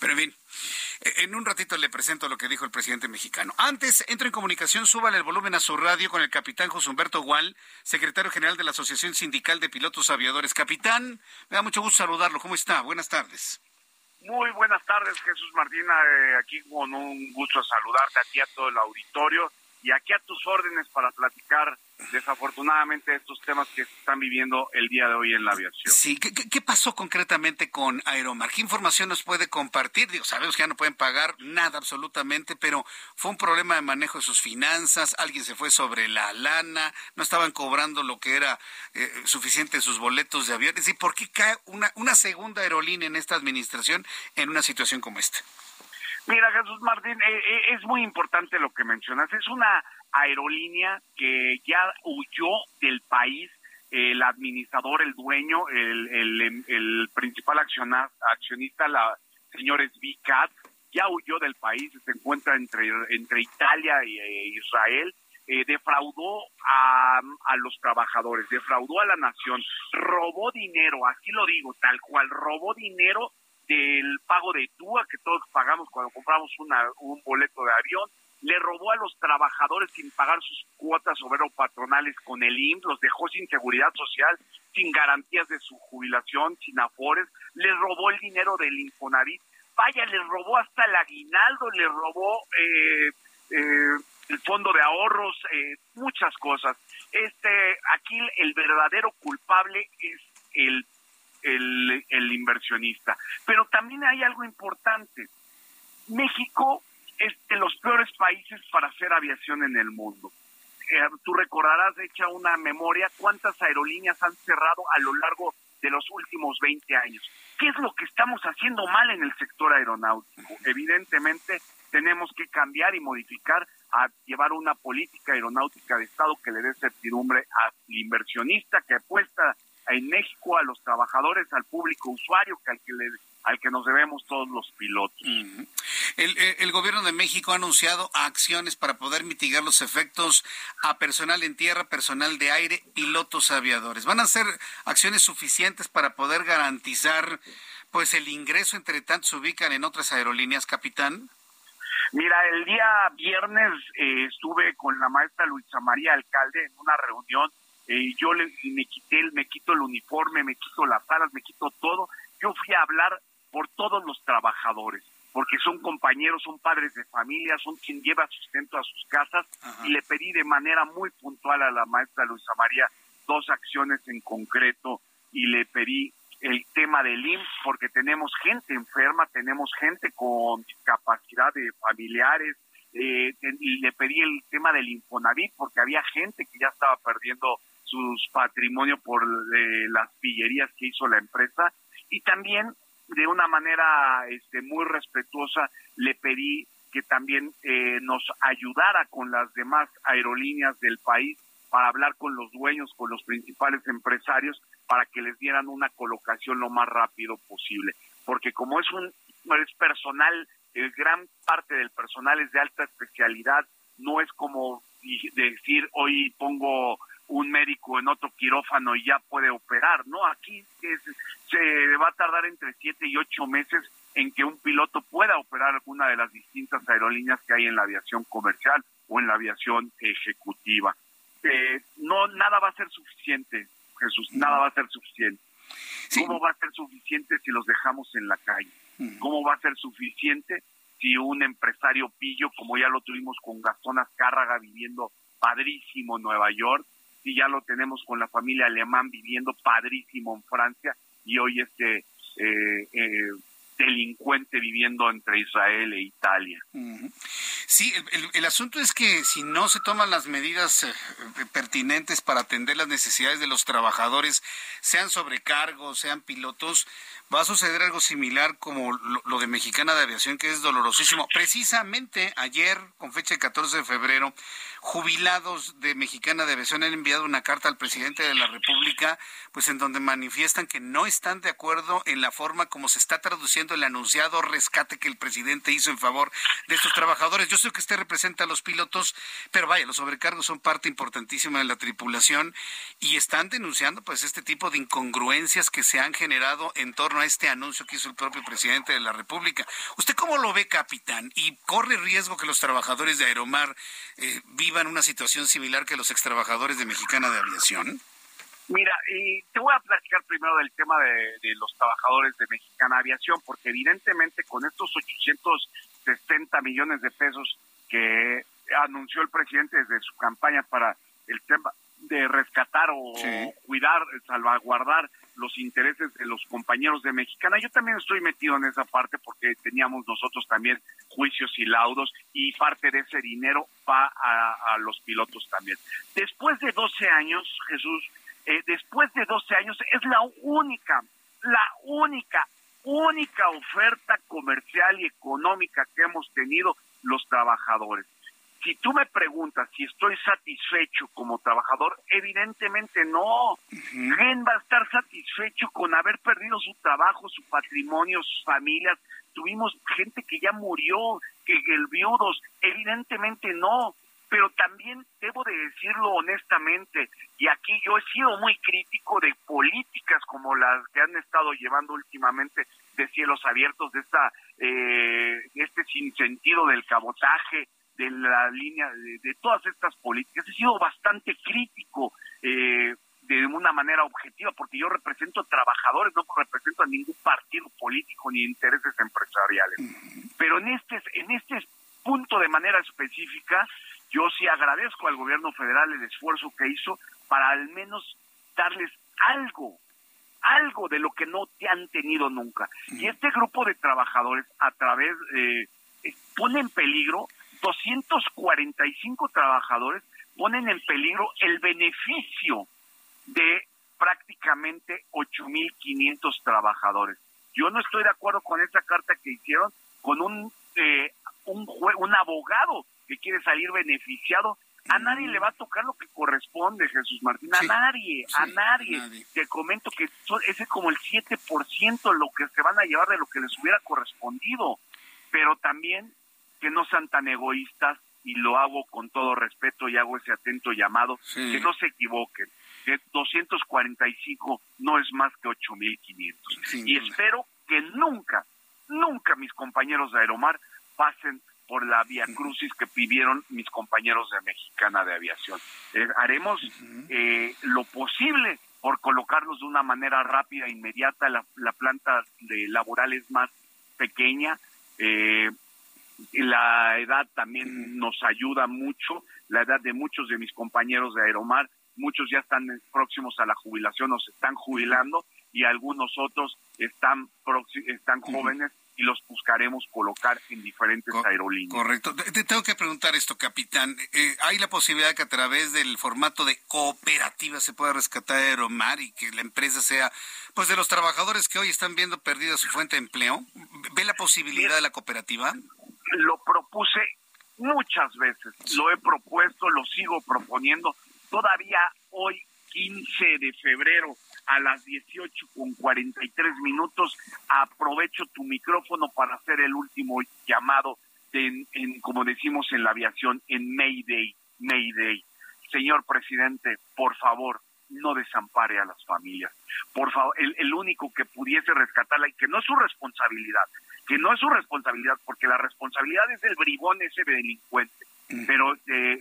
Pero en fin, en un ratito le presento lo que dijo el presidente mexicano. Antes, entro en comunicación, súbale el volumen a su radio con el capitán José Humberto Gual, secretario general de la Asociación Sindical de Pilotos Aviadores. Capitán, me da mucho gusto saludarlo. ¿Cómo está? Buenas tardes. Muy buenas tardes, Jesús Martina. Eh, aquí con un gusto saludarte aquí a todo el auditorio y aquí a tus órdenes para platicar desafortunadamente estos temas que se están viviendo el día de hoy en la aviación. Sí, ¿qué, pasó concretamente con Aeromar? ¿Qué información nos puede compartir? Digo, sabemos que ya no pueden pagar nada absolutamente, pero fue un problema de manejo de sus finanzas, alguien se fue sobre la lana, no estaban cobrando lo que era eh, suficiente sus boletos de avión. ¿Y ¿por qué cae una, una segunda aerolínea en esta administración en una situación como esta? Mira, Jesús Martín, eh, eh, es muy importante lo que mencionas. Es una aerolínea que ya huyó del país. El administrador, el dueño, el, el, principal accionista, la señora Svicat, ya huyó del país, se encuentra entre, entre Italia e Israel. Eh, defraudó a, a, los trabajadores, defraudó a la nación, robó dinero, así lo digo, tal cual, robó dinero del pago de TUA que todos pagamos cuando compramos una, un boleto de avión, le robó a los trabajadores sin pagar sus cuotas obrero patronales con el IMSS, los dejó sin seguridad social, sin garantías de su jubilación, sin afores, le robó el dinero del Infonavit, vaya, le robó hasta el aguinaldo, le robó eh, eh, el fondo de ahorros, eh, muchas cosas. Este, aquí el verdadero culpable es el el, inversionista. Pero también hay algo importante. México es de los peores países para hacer aviación en el mundo. Eh, tú recordarás, hecha una memoria, cuántas aerolíneas han cerrado a lo largo de los últimos 20 años. ¿Qué es lo que estamos haciendo mal en el sector aeronáutico? Evidentemente, tenemos que cambiar y modificar a llevar una política aeronáutica de Estado que le dé certidumbre al inversionista que apuesta en México a los trabajadores, al público usuario, que al que al que nos debemos todos los pilotos. el, gobierno de México ha anunciado acciones para poder mitigar los efectos a personal en tierra, personal de aire, pilotos aviadores. ¿Van a ser acciones suficientes para poder garantizar pues el ingreso entre tanto se ubican en otras aerolíneas, capitán? Mira, el día viernes eh, estuve con la maestra Luisa María Alcalde en una reunión eh, yo le, me quité, me quito el uniforme, me quito las alas, me quito todo. Yo fui a hablar por todos los trabajadores, porque son compañeros, son padres de familia, son quien lleva sustento a sus casas, y le pedí de manera muy puntual a la maestra Luisa María dos acciones en concreto, y le pedí el tema del IMSS, porque tenemos gente enferma, tenemos gente con discapacidad de familiares, eh, y le pedí el tema del Infonavit, porque había gente que ya estaba perdiendo sus patrimonio por eh, las pillerías que hizo la empresa y también de una manera este, muy respetuosa le pedí que también eh, nos ayudara con las demás aerolíneas del país para hablar con los dueños, con los principales empresarios, para que les dieran una colocación lo más rápido posible. Porque como es un es personal, el gran parte del personal es de alta especialidad, no es como decir hoy pongo un médico en otro quirófano y ya puede operar, ¿no? Aquí se va a tardar entre siete y ocho meses en que un piloto pueda operar alguna de las distintas aerolíneas que hay en la aviación comercial o en la aviación ejecutiva. Eh, no, nada va a ser suficiente, Jesús, nada va a ser suficiente. ¿Cómo va a ser suficiente si los dejamos en la calle? ¿Cómo va a ser suficiente si un empresario pillo, como ya lo tuvimos con Gastón Azcárraga viviendo padrísimo en Nueva York, y ya lo tenemos con la familia alemán viviendo padrísimo en Francia y hoy este eh, eh, delincuente viviendo entre Israel e Italia. Sí, el, asunto es que si no se toman las medidas eh, pertinentes para atender las necesidades de los trabajadores, sean sobrecargos, sean pilotos, va a suceder algo similar como lo, de Mexicana de Aviación, que es dolorosísimo. Precisamente ayer, con fecha de 14 de febrero, jubilados de Mexicana de Aviación han enviado una carta al presidente de la República, pues en donde manifiestan que no están de acuerdo en la forma como se está traduciendo el anunciado rescate que el presidente hizo en favor de estos trabajadores. Yo sé que usted representa a los pilotos, pero vaya, los sobrecargos son parte importantísima de la tripulación y están denunciando pues este tipo de incongruencias que se han generado en torno a este anuncio que hizo el propio presidente de la República. ¿Usted cómo lo ve, capitán? ¿Y corre riesgo que los trabajadores de Aeromar eh, vivan una situación similar que los extrabajadores de Mexicana de Aviación? Mira, y te voy a platicar primero del tema de, los trabajadores de Mexicana Aviación, porque evidentemente con estos 860 millones de pesos que anunció el presidente desde su campaña para el tema de rescatar o cuidar, salvaguardar los intereses de los compañeros de Mexicana. Yo también estoy metido en esa parte porque teníamos nosotros también juicios y laudos y parte de ese dinero va a, los pilotos también. Después de 12 años, Jesús, eh, después de 12 años es la única, la única, única oferta comercial y económica que hemos tenido los trabajadores si tú me preguntas si estoy satisfecho como trabajador, evidentemente no. ¿Quién va a estar satisfecho con haber perdido su trabajo, su patrimonio, sus familias? Tuvimos gente que ya murió, que, el viudos, evidentemente no. Pero también debo de decirlo honestamente, y aquí yo he sido muy crítico de políticas como las que han estado llevando últimamente de cielos abiertos, de esta eh, este sinsentido del cabotaje, de la línea de, todas estas políticas. He sido bastante crítico eh, de una manera objetiva porque yo represento trabajadores, no represento a ningún partido político ni intereses empresariales. Pero en este, en este punto de manera específica, yo sí agradezco al gobierno federal el esfuerzo que hizo para al menos darles algo, algo de lo que no te han tenido nunca. Y este grupo de trabajadores a través eh, pone en peligro 245 trabajadores ponen en peligro el beneficio de prácticamente 8.500 trabajadores. Yo no estoy de acuerdo con esa carta que hicieron con un eh, un, un abogado que quiere salir beneficiado. A nadie le va a tocar lo que corresponde, Jesús Martín. A nadie, a nadie. Te comento que ese es como el 7% lo que se van a llevar de lo que les hubiera correspondido. Pero también que no sean tan egoístas y lo hago con todo respeto y hago ese atento llamado, que no se equivoquen, que 245 no es más que 8.500. y espero que nunca, nunca mis compañeros de Aeromar pasen por la vía crucis que pidieron mis compañeros de Mexicana de Aviación. Eh, haremos eh, lo posible por colocarlos de una manera rápida, inmediata. La, la planta de laboral es más pequeña. Eh, la edad también nos ayuda mucho, la edad de muchos de mis compañeros de Aeromar, muchos ya están próximos a la jubilación o se están jubilando y algunos otros están, están jóvenes y los buscaremos colocar en diferentes aerolíneas. Correcto. Te tengo que preguntar esto, capitán. Eh, ¿Hay la posibilidad que a través del formato de cooperativa se pueda rescatar Aeromar y que la empresa sea, pues, de los trabajadores que hoy están viendo perdida su fuente de empleo? ¿Ve la posibilidad de la cooperativa? lo propuse muchas veces, lo he propuesto, lo sigo proponiendo. Todavía hoy, 15 de febrero, a las 18 con 43 minutos, aprovecho tu micrófono para hacer el último llamado, en, como decimos en la aviación, en Mayday, Mayday. Señor presidente, por favor, no desampare a las familias. Por favor, el, el único que pudiese rescatarla y que no es su responsabilidad, que no es su responsabilidad, porque la responsabilidad es del bribón ese delincuente, pero eh,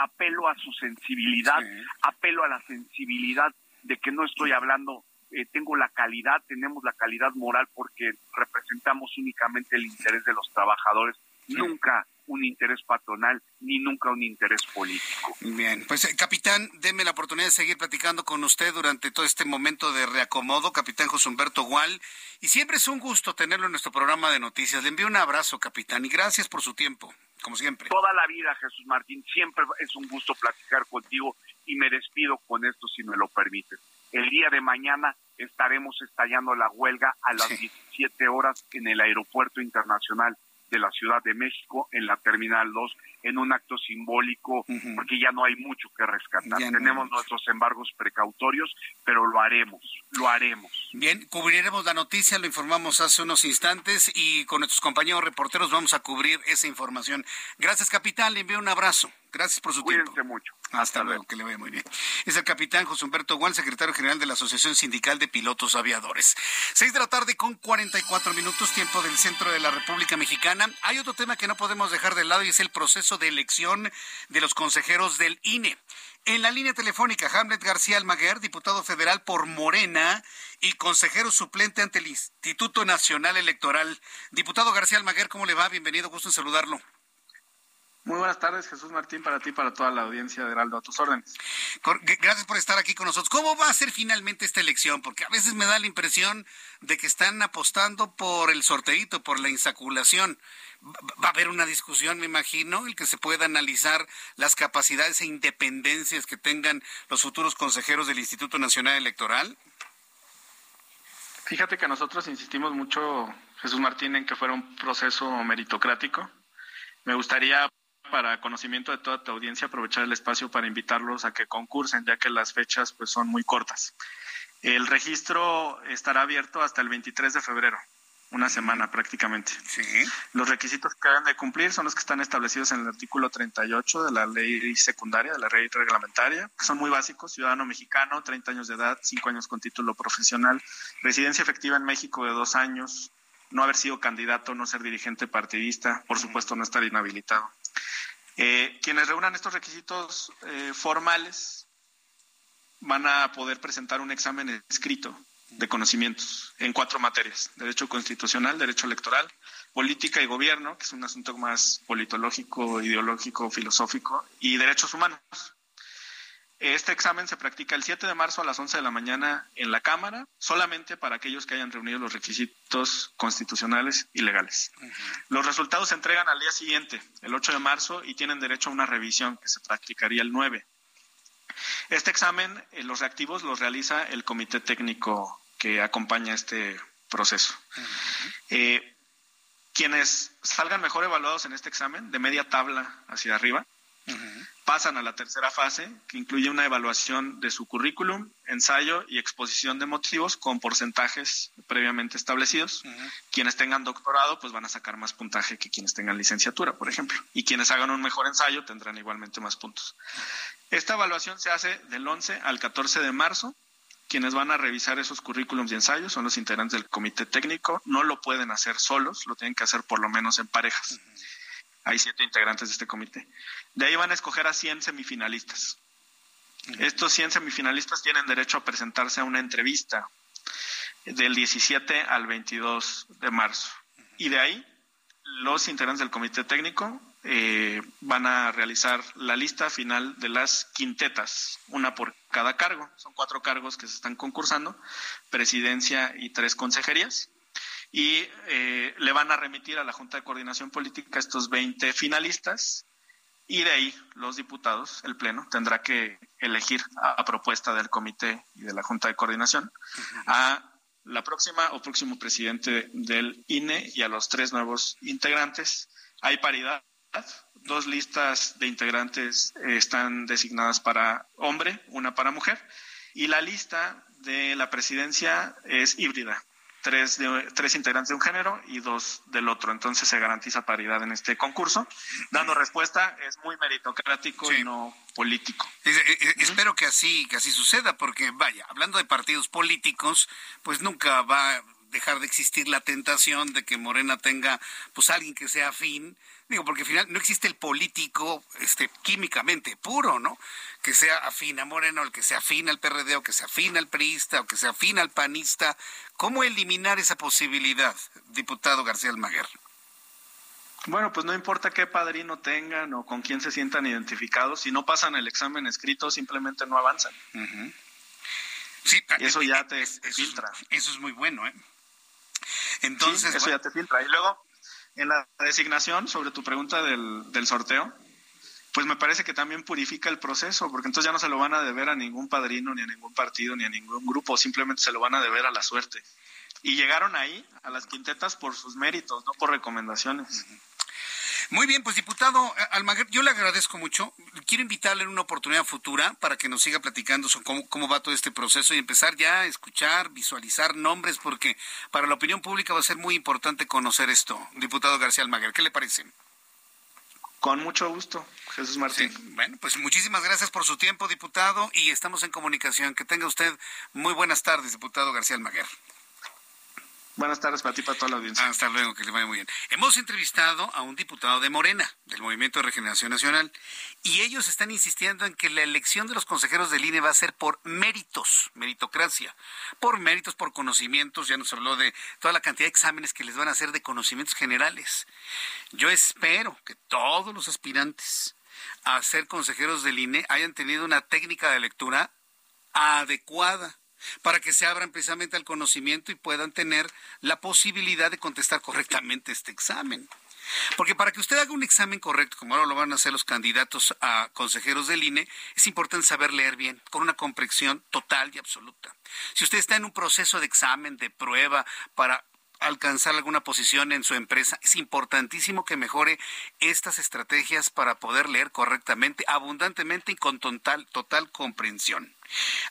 apelo a su sensibilidad, apelo a la sensibilidad de que no estoy hablando, eh, tengo la calidad, tenemos la calidad moral porque representamos únicamente el interés de los trabajadores nunca un interés patronal ni nunca un interés político. Bien, pues eh, capitán, deme la oportunidad de seguir platicando con usted durante todo este momento de reacomodo, capitán José Humberto Gual, y siempre es un gusto tenerlo en nuestro programa de noticias. Le envío un abrazo, capitán, y gracias por su tiempo, como siempre. Toda la vida, Jesús Martín, siempre es un gusto platicar contigo y me despido con esto si me lo permites. El día de mañana estaremos estallando la huelga a las 17 horas en el Aeropuerto Internacional de la Ciudad de México en la Terminal 2 en un acto simbólico porque ya no hay mucho que rescatar. Tenemos nuestros embargos precautorios, pero lo haremos, lo haremos. Bien, cubriremos la noticia, lo informamos hace unos instantes y con nuestros compañeros reporteros vamos a cubrir esa información. Gracias, capitán, le envío un abrazo. Gracias por su tiempo. Cuídense mucho. Hasta, luego, que le vaya muy bien. Es el capitán José Humberto Guan, secretario general de la Asociación Sindical de Pilotos Aviadores. Seis de la tarde con 44 minutos, tiempo del centro de la República Mexicana. Hay otro tema que no podemos dejar de lado y es el proceso de elección de los consejeros del INE. En la línea telefónica, Hamlet García Almaguer, diputado federal por Morena y consejero suplente ante el Instituto Nacional Electoral. Diputado García Almaguer, ¿cómo le va? Bienvenido, gusto en saludarlo. Muy buenas tardes, Jesús Martín, para ti y para toda la audiencia de Heraldo, a tus órdenes. Gracias por estar aquí con nosotros. ¿Cómo va a ser finalmente esta elección? Porque a veces me da la impresión de que están apostando por el sorteito, por la insaculación. Va a haber una discusión, me imagino, el que se pueda analizar las capacidades e independencias que tengan los futuros consejeros del Instituto Nacional Electoral. Fíjate que nosotros insistimos mucho, Jesús Martín, en que fuera un proceso meritocrático. Me gustaría para conocimiento de toda tu audiencia, aprovechar el espacio para invitarlos a que concursen, ya que las fechas pues son muy cortas. El registro estará abierto hasta el 23 de febrero, una semana prácticamente. Sí. Los requisitos que deben de cumplir son los que están establecidos en el artículo 38 de la ley secundaria, de la ley reglamentaria, que son muy básicos, ciudadano mexicano, 30 años de edad, 5 años con título profesional, residencia efectiva en México de dos años, no haber sido candidato, no ser dirigente partidista, por supuesto no estar inhabilitado. Eh, quienes reúnan estos requisitos eh, formales van a poder presentar un examen escrito de conocimientos en cuatro materias, derecho constitucional, derecho electoral, política y gobierno, que es un asunto más politológico, ideológico, filosófico, y derechos humanos. Este examen se practica el 7 de marzo a las 11 de la mañana en la Cámara, solamente para aquellos que hayan reunido los requisitos constitucionales y legales. Los resultados se entregan al día siguiente, el 8 de marzo, y tienen derecho a una revisión que se practicaría el 9. Este examen, eh, los reactivos los realiza el comité técnico que acompaña este proceso. Eh, quienes salgan mejor evaluados en este examen, de media tabla hacia arriba, pasan a la tercera fase, que incluye una evaluación de su currículum, ensayo y exposición de motivos con porcentajes previamente establecidos. Quienes tengan doctorado, pues van a sacar más puntaje que quienes tengan licenciatura, por ejemplo. Y quienes hagan un mejor ensayo tendrán igualmente más puntos. Esta evaluación se hace del 11 al 14 de marzo. Quienes van a revisar esos currículums y ensayos son los integrantes del comité técnico. No lo pueden hacer solos, lo tienen que hacer por lo menos en parejas. Hay siete integrantes de este comité. De ahí van a escoger a 100 semifinalistas. Estos 100 semifinalistas tienen derecho a presentarse a una entrevista del 17 al 22 de marzo. Y de ahí, los integrantes del comité técnico eh, van a realizar la lista final de las quintetas, una por cada cargo. Son cuatro cargos que se están concursando, presidencia y tres consejerías y eh, le van a remitir a la Junta de Coordinación Política estos 20 finalistas y de ahí los diputados, el Pleno, tendrá que elegir a, propuesta del comité y de la Junta de Coordinación a la próxima o próximo presidente del INE y a los tres nuevos integrantes. Hay paridad, dos listas de integrantes eh, están designadas para hombre, una para mujer, y la lista de la presidencia es híbrida tres, de, tres integrantes de un género y dos del otro. Entonces se garantiza paridad en este concurso. Dando respuesta, es muy meritocrático y no político. Espero que así, que así suceda, porque vaya, hablando de partidos políticos, pues nunca va dejar de existir la tentación de que Morena tenga pues alguien que sea afín Digo, porque al final no existe el político este, químicamente puro, ¿no? Que sea afín a Moreno, el que sea afín al PRD, o que sea afín al priista, o que sea afín al panista. ¿Cómo eliminar esa posibilidad, diputado García Almaguer? Bueno, pues no importa qué padrino tengan o con quién se sientan identificados, si no pasan el examen escrito, simplemente no avanzan. Sí, eso ya te eso, filtra. Eso es muy bueno, ¿eh? Entonces, sí, eso ya te filtra. Y luego, en la designación, sobre tu pregunta del, del sorteo, pues me parece que también purifica el proceso, porque entonces ya no se lo van a deber a ningún padrino, ni a ningún partido, ni a ningún grupo, simplemente se lo van a deber a la suerte. Y llegaron ahí, a las quintetas, por sus méritos, no por recomendaciones. Muy bien, pues diputado Almaguer, yo le agradezco mucho. Quiero invitarle en una oportunidad futura para que nos siga platicando sobre cómo, cómo va todo este proceso y empezar ya a escuchar, visualizar nombres, porque para la opinión pública va a ser muy importante conocer esto. Diputado García Almaguer, ¿qué le parece? Con mucho gusto, Jesús Martín. Sí, bueno, pues muchísimas gracias por su tiempo, diputado, y estamos en comunicación. Que tenga usted muy buenas tardes, diputado García Almaguer. Buenas tardes para ti, para toda la audiencia. Hasta luego, que le vaya muy bien. Hemos entrevistado a un diputado de Morena, del Movimiento de Regeneración Nacional, y ellos están insistiendo en que la elección de los consejeros del INE va a ser por méritos, meritocracia, por méritos, por conocimientos. Ya nos habló de toda la cantidad de exámenes que les van a hacer de conocimientos generales. Yo espero que todos los aspirantes a ser consejeros del INE hayan tenido una técnica de lectura adecuada para que se abran precisamente al conocimiento y puedan tener la posibilidad de contestar correctamente este examen. Porque para que usted haga un examen correcto, como ahora lo van a hacer los candidatos a consejeros del INE, es importante saber leer bien, con una comprensión total y absoluta. Si usted está en un proceso de examen, de prueba, para alcanzar alguna posición en su empresa, es importantísimo que mejore estas estrategias para poder leer correctamente, abundantemente y con total, total comprensión.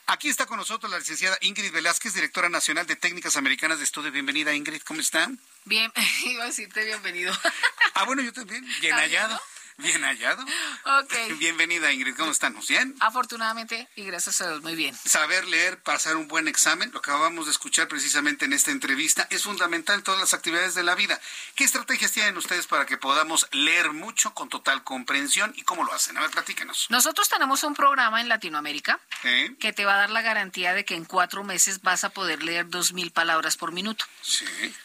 Aquí está con nosotros la licenciada Ingrid Velázquez, directora nacional de Técnicas Americanas de Estudio. Bienvenida, Ingrid, ¿cómo están? Bien, iba a decirte bienvenido. Ah, bueno, yo también, bien hallado. Bien hallado. Ok. Bienvenida, Ingrid. ¿Cómo estamos? ¿Bien? Afortunadamente, y gracias a Dios, muy bien. Saber leer, pasar un buen examen, lo que acabamos de escuchar precisamente en esta entrevista, es fundamental en todas las actividades de la vida. ¿Qué estrategias tienen ustedes para que podamos leer mucho con total comprensión y cómo lo hacen? A ver, platíquenos. Nosotros tenemos un programa en Latinoamérica ¿Eh? que te va a dar la garantía de que en cuatro meses vas a poder leer dos mil palabras por minuto. Sí.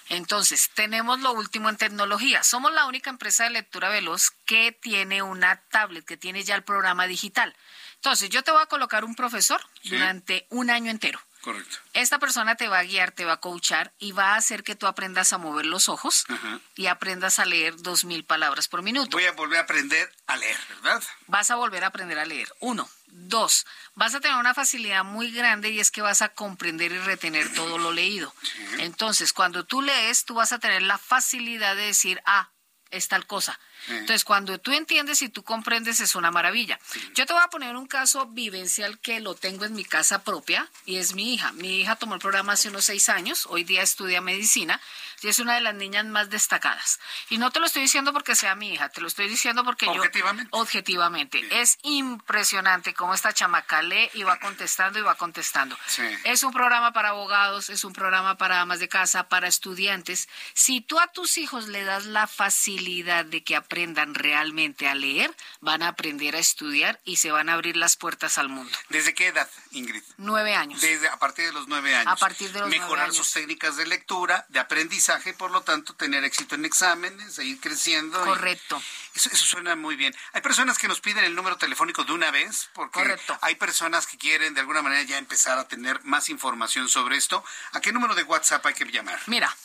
Entonces, tenemos lo último en tecnología. Somos la única empresa de lectura veloz que tiene una tablet, que tiene ya el programa digital. Entonces, yo te voy a colocar un profesor Sí. durante un año entero. Correcto. Esta persona te va a guiar, te va a coachar y va a hacer que tú aprendas a mover los ojos Ajá. y aprendas a leer dos mil palabras por minuto. Voy a volver a aprender a leer, ¿verdad? Vas a volver a aprender a leer. Uno. Dos. Vas a tener una facilidad muy grande y es que vas a comprender y retener todo lo leído. Entonces, cuando tú lees, tú vas a tener la facilidad de decir, ah, es tal cosa. Entonces, cuando tú entiendes y tú comprendes, es una maravilla. Yo te voy a poner un caso vivencial que lo tengo en mi casa propia y es mi hija. Mi hija tomó el programa hace unos seis años, hoy día estudia medicina y es una de las niñas más destacadas. Y no te lo estoy diciendo porque sea mi hija, te lo estoy diciendo porque Objetivamente. yo... Objetivamente. Es impresionante cómo esta chamaca lee y va contestando y va contestando. Sí. Es un programa para abogados, es un programa para amas de casa, para estudiantes. Si tú a tus hijos le das la facilidad de que aprendan realmente a leer, van a aprender a estudiar y se van a abrir las puertas al mundo. ¿Desde qué edad, Ingrid? Nueve años. Desde a partir de los nueve años. A partir de los nueve Mejorar años. sus técnicas de lectura, de aprendizaje, por lo tanto, tener éxito en exámenes, seguir creciendo. y- Correcto. Eso, eso suena muy bien. Hay personas que nos piden el número telefónico de una vez, porque Correcto. hay personas que quieren de alguna manera ya empezar a tener más información sobre esto. ¿A qué número de WhatsApp hay que llamar? Mira,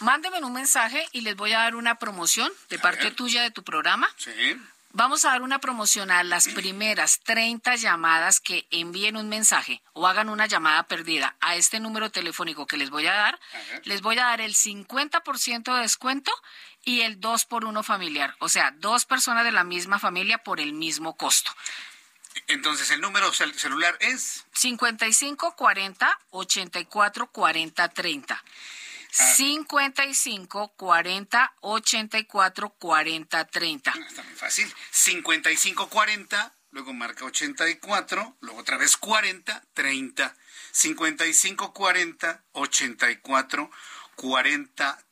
mándenme un mensaje y les voy a dar una promoción de parte ver. tuya de tu programa. Sí. Vamos a dar una promoción a las primeras 30 llamadas que envíen un mensaje o hagan una llamada perdida a este número telefónico que les voy a dar. Les voy a dar el 50% de descuento y el 2 por 1 familiar. O sea, dos personas de la misma familia por el mismo costo. Entonces, el número cel- celular es 55 40 84 40 30. 55 40 84 40 30. Está muy fácil. 5540, luego marca 84, luego otra vez 40, 30. 5540, 84, 40,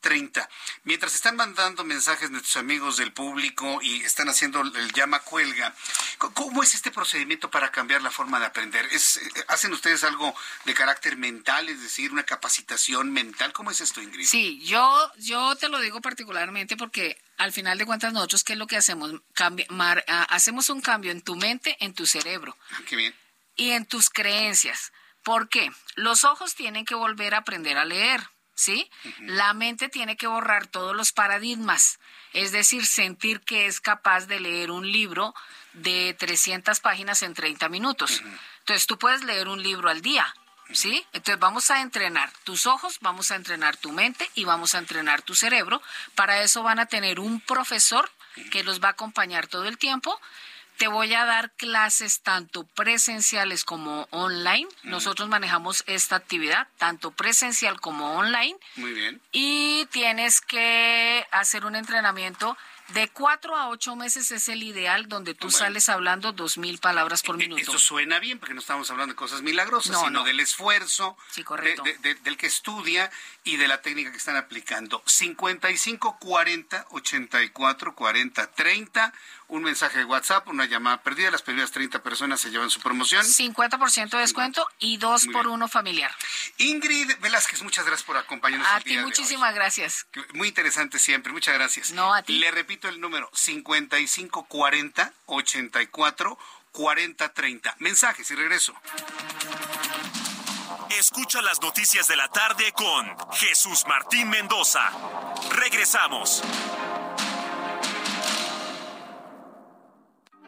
30. Mientras están mandando mensajes nuestros amigos del público y están haciendo el llama cuelga, ¿c- ¿cómo es este procedimiento para cambiar la forma de aprender? ¿Es, eh, ¿Hacen ustedes algo de carácter mental, es decir, una capacitación mental? ¿Cómo es esto, Ingrid? Sí, yo, yo te lo digo particularmente porque al final de cuentas nosotros, ¿qué es lo que hacemos? Ah, hacemos un cambio en tu mente, en tu cerebro. Ah, qué bien. Y en tus creencias. ¿Por qué? Los ojos tienen que volver a aprender a leer. ¿Sí? La mente tiene que borrar todos los paradigmas, es decir, sentir que es capaz de leer un libro de 300 páginas en 30 minutos. Entonces tú puedes leer un libro al día, ¿sí? Entonces vamos a entrenar tus ojos, vamos a entrenar tu mente y vamos a entrenar tu cerebro. Para eso van a tener un profesor que los va a acompañar todo el tiempo te voy a dar clases tanto presenciales como online. Nosotros manejamos esta actividad, tanto presencial como online. Muy bien. Y tienes que hacer un entrenamiento de cuatro a ocho meses es el ideal donde tú sales hablando dos mil palabras por e, e, minuto. Eso suena bien porque no estamos hablando de cosas milagrosas, sino del esfuerzo del que estudia y de la técnica que están aplicando. 55 40 84 40 30 un mensaje de WhatsApp, una llamada perdida. Las primeras 30 personas se llevan su promoción. 50% de descuento y dos por uno familiar. Ingrid Velázquez, muchas gracias por acompañarnos. A ti, muchísimas gracias. Muy interesante siempre, muchas gracias. No, a ti. Le repito el número, 5540 84 40 30. Mensajes y regreso. Escucha las noticias de la tarde con Jesús Martín Mendoza. Regresamos.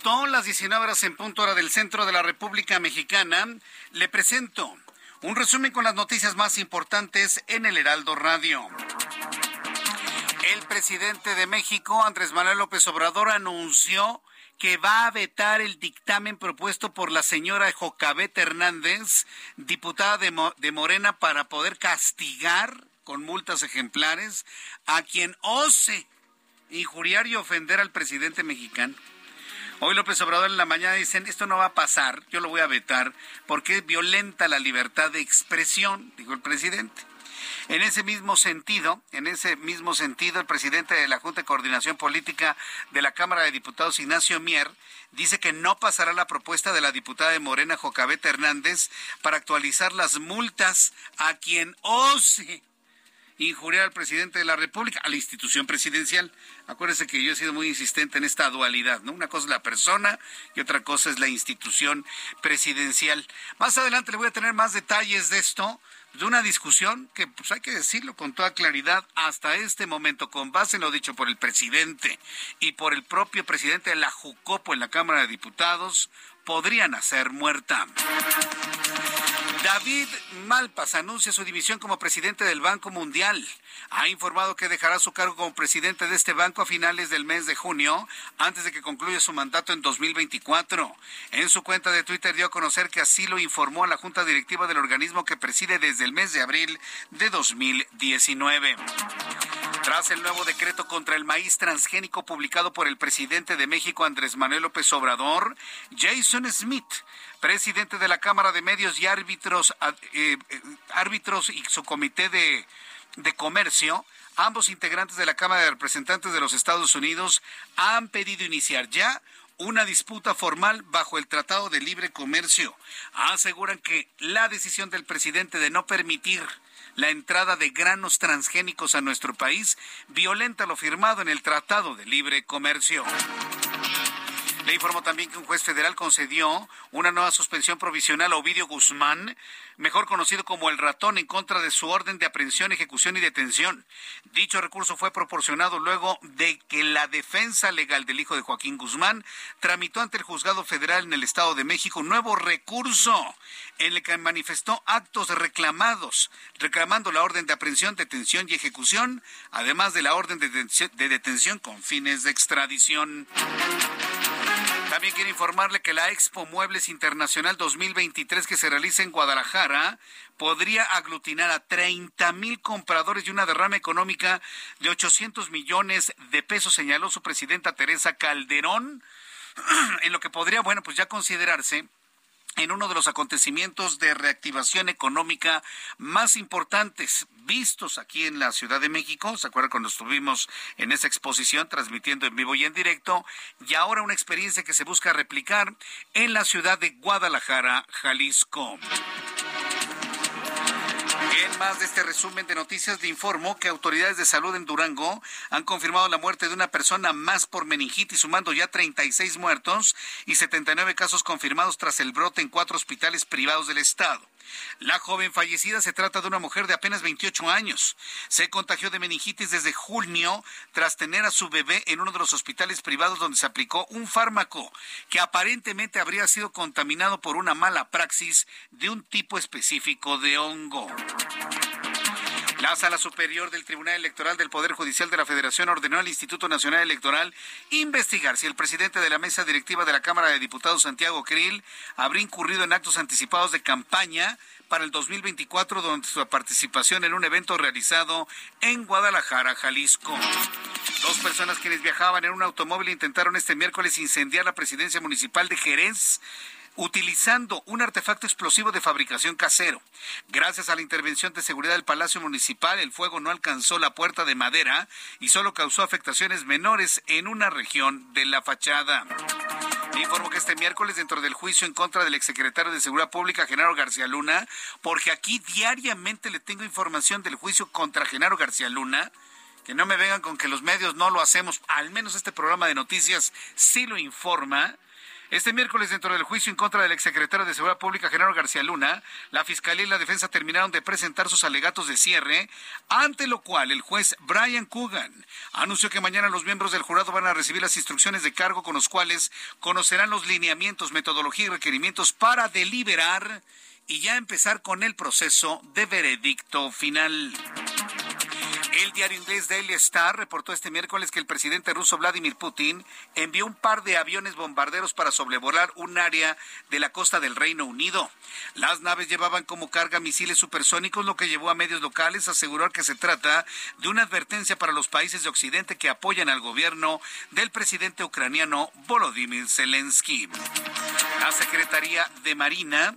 Punto, las 19 horas en punto hora del centro de la República Mexicana, le presento un resumen con las noticias más importantes en el Heraldo Radio. El presidente de México, Andrés Manuel López Obrador, anunció que va a vetar el dictamen propuesto por la señora Jocabet Hernández, diputada de, de Morena, para poder castigar con multas ejemplares a quien ose injuriar y ofender al presidente mexicano. Hoy López Obrador en la mañana dicen, esto no va a pasar, yo lo voy a vetar, porque es violenta la libertad de expresión, dijo el presidente. En ese mismo sentido, en ese mismo sentido, el presidente de la Junta de Coordinación Política de la Cámara de Diputados, Ignacio Mier, dice que no pasará la propuesta de la diputada de Morena, Jocabet Hernández, para actualizar las multas a quien ose injuriar al presidente de la República, a la institución presidencial. Acuérdense que yo he sido muy insistente en esta dualidad, ¿no? Una cosa es la persona y otra cosa es la institución presidencial. Más adelante le voy a tener más detalles de esto, de una discusión que, pues hay que decirlo con toda claridad, hasta este momento, con base en lo dicho por el presidente y por el propio presidente de la Jucopo en la Cámara de Diputados, podrían hacer muerta. David Malpas anuncia su división como presidente del Banco Mundial. Ha informado que dejará su cargo como presidente de este banco a finales del mes de junio, antes de que concluya su mandato en 2024. En su cuenta de Twitter dio a conocer que así lo informó a la Junta Directiva del organismo que preside desde el mes de abril de 2019. Tras el nuevo decreto contra el maíz transgénico publicado por el presidente de México, Andrés Manuel López Obrador, Jason Smith presidente de la Cámara de Medios y Árbitros, eh, eh, árbitros y su comité de, de comercio, ambos integrantes de la Cámara de Representantes de los Estados Unidos han pedido iniciar ya una disputa formal bajo el Tratado de Libre Comercio. Aseguran que la decisión del presidente de no permitir la entrada de granos transgénicos a nuestro país violenta lo firmado en el Tratado de Libre Comercio. Le informó también que un juez federal concedió una nueva suspensión provisional a Ovidio Guzmán, mejor conocido como el ratón, en contra de su orden de aprehensión, ejecución y detención. Dicho recurso fue proporcionado luego de que la defensa legal del hijo de Joaquín Guzmán tramitó ante el juzgado federal en el Estado de México un nuevo recurso en el que manifestó actos reclamados, reclamando la orden de aprehensión, detención y ejecución, además de la orden de detención, con fines de extradición. También quiero informarle que la Expo Muebles Internacional 2023 que se realiza en Guadalajara podría aglutinar a 30 mil compradores y una derrama económica de 800 millones de pesos, señaló su presidenta Teresa Calderón, en lo que podría, bueno, pues ya considerarse en uno de los acontecimientos de reactivación económica más importantes vistos aquí en la Ciudad de México. ¿Se acuerdan cuando estuvimos en esa exposición transmitiendo en vivo y en directo? Y ahora una experiencia que se busca replicar en la ciudad de Guadalajara, Jalisco. Más de este resumen de noticias, le informo que autoridades de salud en Durango han confirmado la muerte de una persona más por meningitis, sumando ya 36 muertos y 79 casos confirmados tras el brote en cuatro hospitales privados del estado. La joven fallecida se trata de una mujer de apenas 28 años. Se contagió de meningitis desde junio tras tener a su bebé en uno de los hospitales privados donde se aplicó un fármaco que aparentemente habría sido contaminado por una mala praxis de un tipo específico de hongo. La Sala Superior del Tribunal Electoral del Poder Judicial de la Federación ordenó al Instituto Nacional Electoral investigar si el presidente de la mesa directiva de la Cámara de Diputados, Santiago Krill, habría incurrido en actos anticipados de campaña para el 2024 durante su participación en un evento realizado en Guadalajara, Jalisco. Dos personas quienes viajaban en un automóvil intentaron este miércoles incendiar la presidencia municipal de Jerez utilizando un artefacto explosivo de fabricación casero. Gracias a la intervención de seguridad del Palacio Municipal, el fuego no alcanzó la puerta de madera y solo causó afectaciones menores en una región de la fachada. informo que este miércoles, dentro del juicio en contra del exsecretario de Seguridad Pública, Genaro García Luna, porque aquí diariamente le tengo información del juicio contra Genaro García Luna, que no me vengan con que los medios no lo hacemos, al menos este programa de noticias sí lo informa este miércoles, dentro del juicio en contra del exsecretario de Seguridad Pública, Genaro García Luna, la Fiscalía y la Defensa terminaron de presentar sus alegatos de cierre, ante lo cual el juez Brian Coogan anunció que mañana los miembros del jurado van a recibir las instrucciones de cargo con los cuales conocerán los lineamientos, metodología y requerimientos para deliberar y ya empezar con el proceso de veredicto final. El diario inglés Daily Star reportó este miércoles que el presidente ruso Vladimir Putin envió un par de aviones bombarderos para sobrevolar un área de la costa del Reino Unido. Las naves llevaban como carga misiles supersónicos, lo que llevó a medios locales a asegurar que se trata de una advertencia para los países de Occidente que apoyan al gobierno del presidente ucraniano Volodymyr Zelensky. La Secretaría de Marina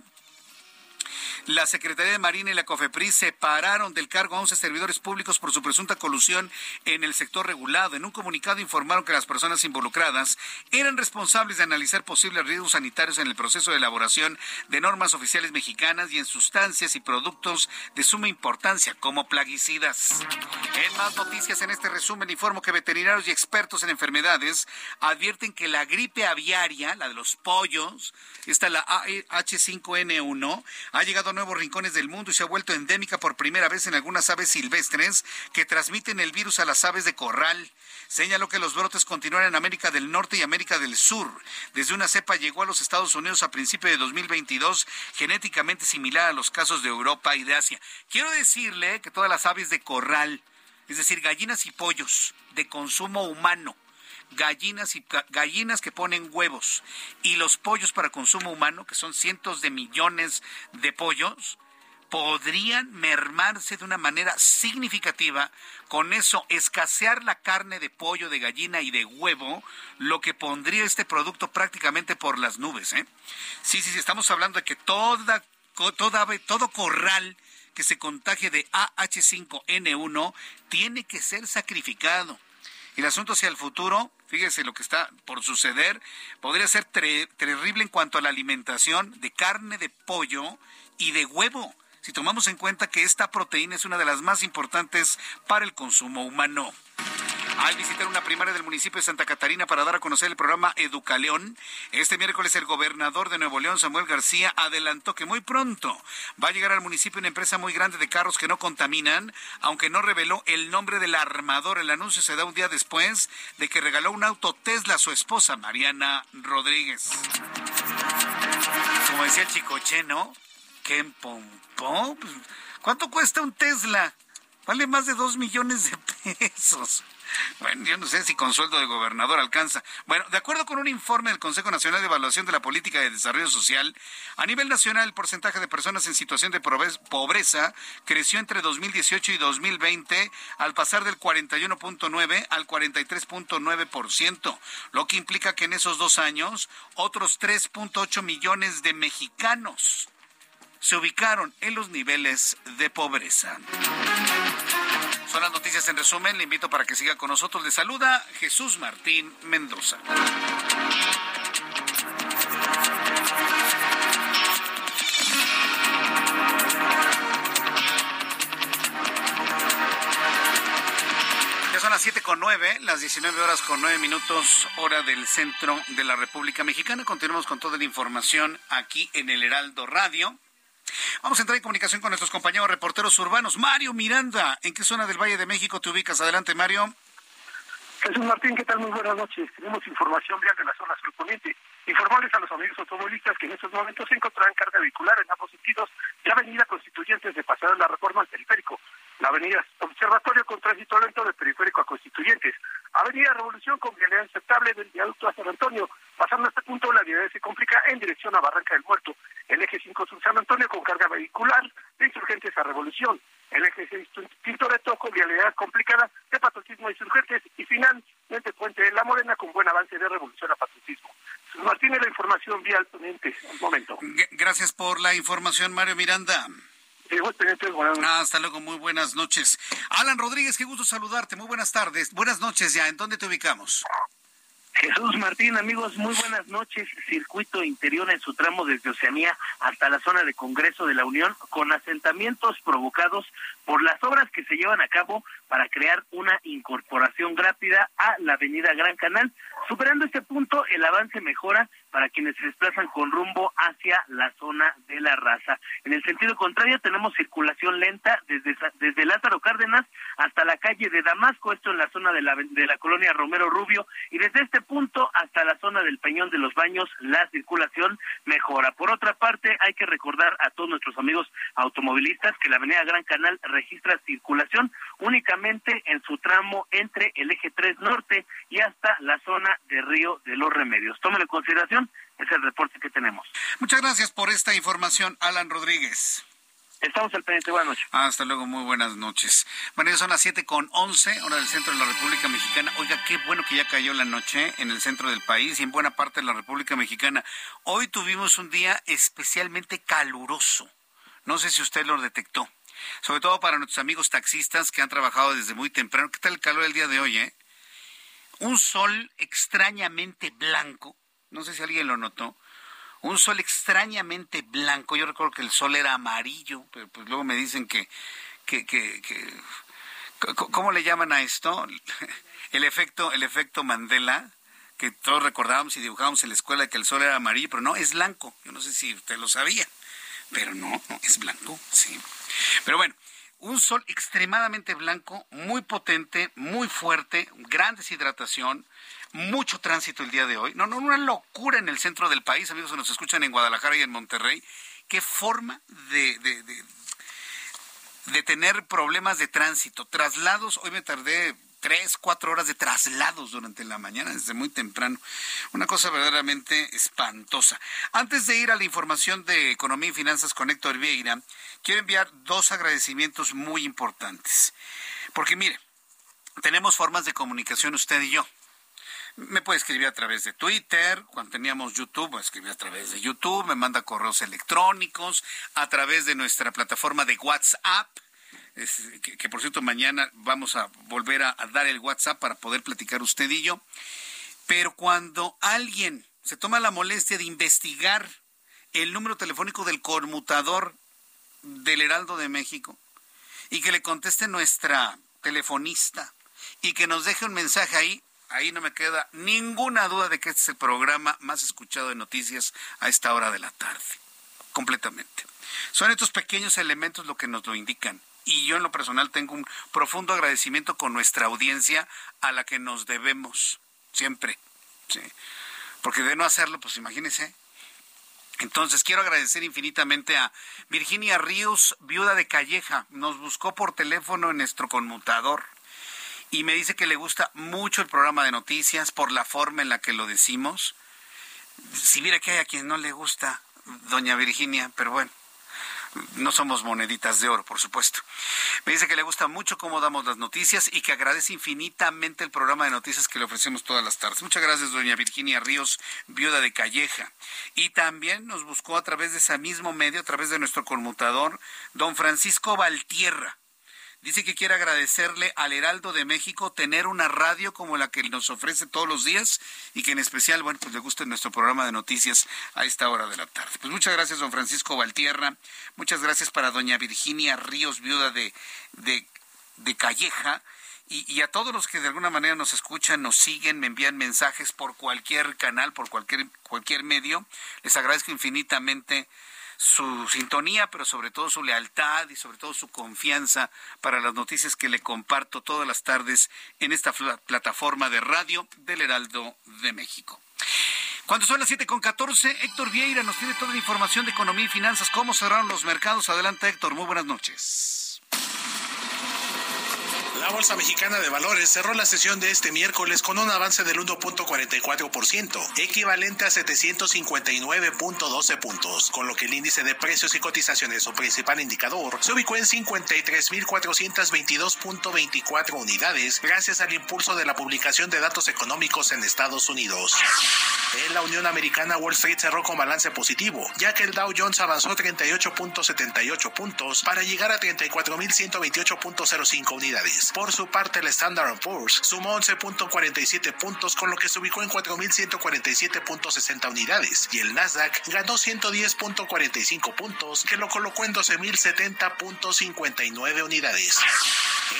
la Secretaría de Marina y la COFEPRIS separaron del cargo a 11 servidores públicos por su presunta colusión en el sector regulado. En un comunicado informaron que las personas involucradas eran responsables de analizar posibles riesgos sanitarios en el proceso de elaboración de normas oficiales mexicanas y en sustancias y productos de suma importancia como plaguicidas. En más noticias en este resumen informo que veterinarios y expertos en enfermedades advierten que la gripe aviaria, la de los pollos, esta la H5N1, ha llegado nuevos rincones del mundo y se ha vuelto endémica por primera vez en algunas aves silvestres que transmiten el virus a las aves de corral. Señaló que los brotes continúan en América del Norte y América del Sur. Desde una cepa llegó a los Estados Unidos a principios de 2022, genéticamente similar a los casos de Europa y de Asia. Quiero decirle que todas las aves de corral, es decir, gallinas y pollos de consumo humano, gallinas y gallinas que ponen huevos y los pollos para consumo humano, que son cientos de millones de pollos, podrían mermarse de una manera significativa, con eso escasear la carne de pollo, de gallina y de huevo, lo que pondría este producto prácticamente por las nubes. ¿eh? Sí, sí, sí, estamos hablando de que toda, todo corral que se contagie de AH5N1 tiene que ser sacrificado. El asunto hacia el futuro, fíjese lo que está por suceder, podría ser terrible en cuanto a la alimentación de carne de pollo y de huevo, si tomamos en cuenta que esta proteína es una de las más importantes para el consumo humano. Al visitar una primaria del municipio de Santa Catarina para dar a conocer el programa Educaleón, este miércoles el gobernador de Nuevo León, Samuel García, adelantó que muy pronto va a llegar al municipio una empresa muy grande de carros que no contaminan, aunque no reveló el nombre del armador. El anuncio se da un día después de que regaló un auto Tesla a su esposa, Mariana Rodríguez. Como decía el chicoche, ¿no? ¿Qué pompó? ¿Cuánto cuesta un Tesla? Vale más de dos millones de pesos. Bueno, yo no sé si con sueldo de gobernador alcanza. Bueno, de acuerdo con un informe del Consejo Nacional de Evaluación de la Política de Desarrollo Social, a nivel nacional el porcentaje de personas en situación de pobreza creció entre 2018 y 2020 al pasar del 41.9 al 43.9%, lo que implica que en esos dos años otros 3.8 millones de mexicanos se ubicaron en los niveles de pobreza. Son las noticias en resumen. Le invito para que siga con nosotros. Le saluda Jesús Martín Mendoza. Ya son las siete con nueve, las 19 horas con nueve minutos, hora del centro de la República Mexicana. Continuamos con toda la información aquí en el Heraldo Radio. Vamos a entrar en comunicación con nuestros compañeros reporteros urbanos. Mario Miranda, ¿en qué zona del Valle de México te ubicas? Adelante, Mario. Jesús Martín, ¿qué tal? Muy buenas noches. Tenemos información vial de la zona surponiente. Informarles a los amigos automovilistas que en estos momentos se encontrarán carga vehicular en ambos sentidos de Avenida Constituyentes de Paseo de la Reforma al Periférico, la Avenida Observatorio con tránsito lento del Periférico a Constituyentes, Avenida Revolución con vialidad aceptable del viaducto a San Antonio, pasando a este punto la vialidad se complica en dirección a Barranca del Muerto, el eje 5 sur San Antonio con carga vehicular de insurgentes a Revolución, el eje 6 Tintoretto con vialidad complicada de patriotismo a insurgentes y finalmente Puente de la Morena con buen avance de Revolución a patriotismo. Martínez, la información vía al ponente al momento. Gracias por la información, Mario Miranda. Ah, hasta luego, muy buenas noches. Alan Rodríguez, qué gusto saludarte, muy buenas tardes. Buenas noches ya, ¿en dónde te ubicamos? Jesús Martín, amigos, muy buenas noches. Circuito interior en su tramo desde Oceanía hasta la zona de Congreso de la Unión, con asentamientos provocados por las obras que se llevan a cabo para crear una incorporación rápida a la avenida Gran Canal. Superando este punto, el avance mejora para quienes se desplazan con rumbo hacia la zona de la raza. En el sentido contrario, tenemos circulación lenta desde, desde Lázaro Cárdenas hasta la calle de Damasco, esto en la zona de la, de la colonia Romero Rubio, y desde este punto hasta la zona del Peñón de los Baños, la circulación mejora. Por otra parte, hay que recordar a todos nuestros amigos automovilistas que la avenida Gran Canal registra circulación únicamente en su tramo entre el eje 3 norte y hasta la zona de Río de los Remedios. Tómelo en consideración, es el reporte que tenemos. Muchas gracias por esta información, Alan Rodríguez. Estamos al pendiente, buenas noches. hasta luego, muy buenas noches. Bueno, ya son las siete con once, hora del centro de la República Mexicana. Oiga, qué bueno que ya cayó la noche en el centro del país y en buena parte de la República Mexicana. Hoy tuvimos un día especialmente caluroso. No sé si usted lo detectó. Sobre todo para nuestros amigos taxistas que han trabajado desde muy temprano. ¿Qué tal el calor el día de hoy, eh? Un sol extrañamente blanco. No sé si alguien lo notó un sol extrañamente blanco. Yo recuerdo que el sol era amarillo, pero pues luego me dicen que, que, que, ¿cómo le llaman a esto? El efecto, el efecto Mandela, que todos recordábamos y dibujábamos en la escuela que el sol era amarillo, pero no, es blanco. Yo no sé si usted lo sabía, pero no, no, es blanco, sí. Pero bueno, un sol extremadamente blanco, muy potente, muy fuerte, gran deshidratación, mucho tránsito el día de hoy. No, no, una locura en el centro del país, amigos que nos escuchan en Guadalajara y en Monterrey. Qué forma de, de, de, tener problemas de tránsito. Traslados, hoy me tardé tres, cuatro horas de traslados durante la mañana, desde muy temprano. Una cosa verdaderamente espantosa. Antes de ir a la información de Economía y Finanzas con Héctor Vieira, quiero enviar dos agradecimientos muy importantes. Porque mire, tenemos formas de comunicación usted y yo. Me puede escribir a través de Twitter, cuando teníamos YouTube, escribir a través de YouTube, me manda correos electrónicos, a través de nuestra plataforma de WhatsApp, que, por cierto mañana vamos a volver a, a dar el WhatsApp para poder platicar usted y yo. Pero cuando alguien se toma la molestia de investigar el número telefónico del conmutador del Heraldo de México y que le conteste nuestra telefonista y que nos deje un mensaje ahí. Ahí no me queda ninguna duda de que este es el programa más escuchado de noticias a esta hora de la tarde. Completamente. Son estos pequeños elementos lo que nos lo indican. Y yo en lo personal tengo un profundo agradecimiento con nuestra audiencia a la que nos debemos siempre. ¿sí? Porque de no hacerlo, pues imagínense, entonces, quiero agradecer infinitamente a Virginia Ríos, viuda de Calleja. Nos buscó por teléfono en nuestro conmutador y me dice que le gusta mucho el programa de noticias por la forma en la que lo decimos. Si mira que hay a quien no le gusta, doña Virginia, pero bueno no somos moneditas de oro, por supuesto. Me dice que le gusta mucho cómo damos las noticias y que agradece infinitamente el programa de noticias que le ofrecemos todas las tardes. Muchas gracias, doña Virginia Ríos, viuda de Calleja. Y también nos buscó a través de ese mismo medio, a través de nuestro conmutador, don Francisco Valtierra. Dice que quiere agradecerle al Heraldo de México tener una radio como la que nos ofrece todos los días y que en especial, bueno, pues le guste nuestro programa de noticias a esta hora de la tarde. Pues muchas gracias, don Francisco Valtierra. Muchas gracias para doña Virginia Ríos, viuda de, de, Calleja. Y, y, a todos los que de alguna manera nos escuchan, nos siguen, me envían mensajes por cualquier canal, por cualquier, cualquier medio, les agradezco infinitamente su sintonía, pero sobre todo su lealtad y sobre todo su confianza para las noticias que le comparto todas las tardes en esta plataforma de radio del Heraldo de México. Cuando son las siete con catorce, Héctor Vieira nos tiene toda la información de economía y finanzas. ¿Cómo cerraron los mercados? Adelante, Héctor. Muy buenas noches. La Bolsa Mexicana de Valores cerró la sesión de este miércoles con un avance del 1.44%, equivalente a 759.12 puntos, con lo que el índice de precios y cotizaciones, su principal indicador, se ubicó en 53.422.24 unidades, gracias al impulso de la publicación de datos económicos en Estados Unidos. En la Unión Americana, Wall Street cerró con balance positivo, ya que el Dow Jones avanzó 38.78 puntos para llegar a 34.128.05 unidades. Por su parte, el Standard Poor's sumó 11.47 puntos, con lo que se ubicó en 4.147.60 unidades, y el Nasdaq ganó 110.45 puntos, que lo colocó en 12.070.59 unidades.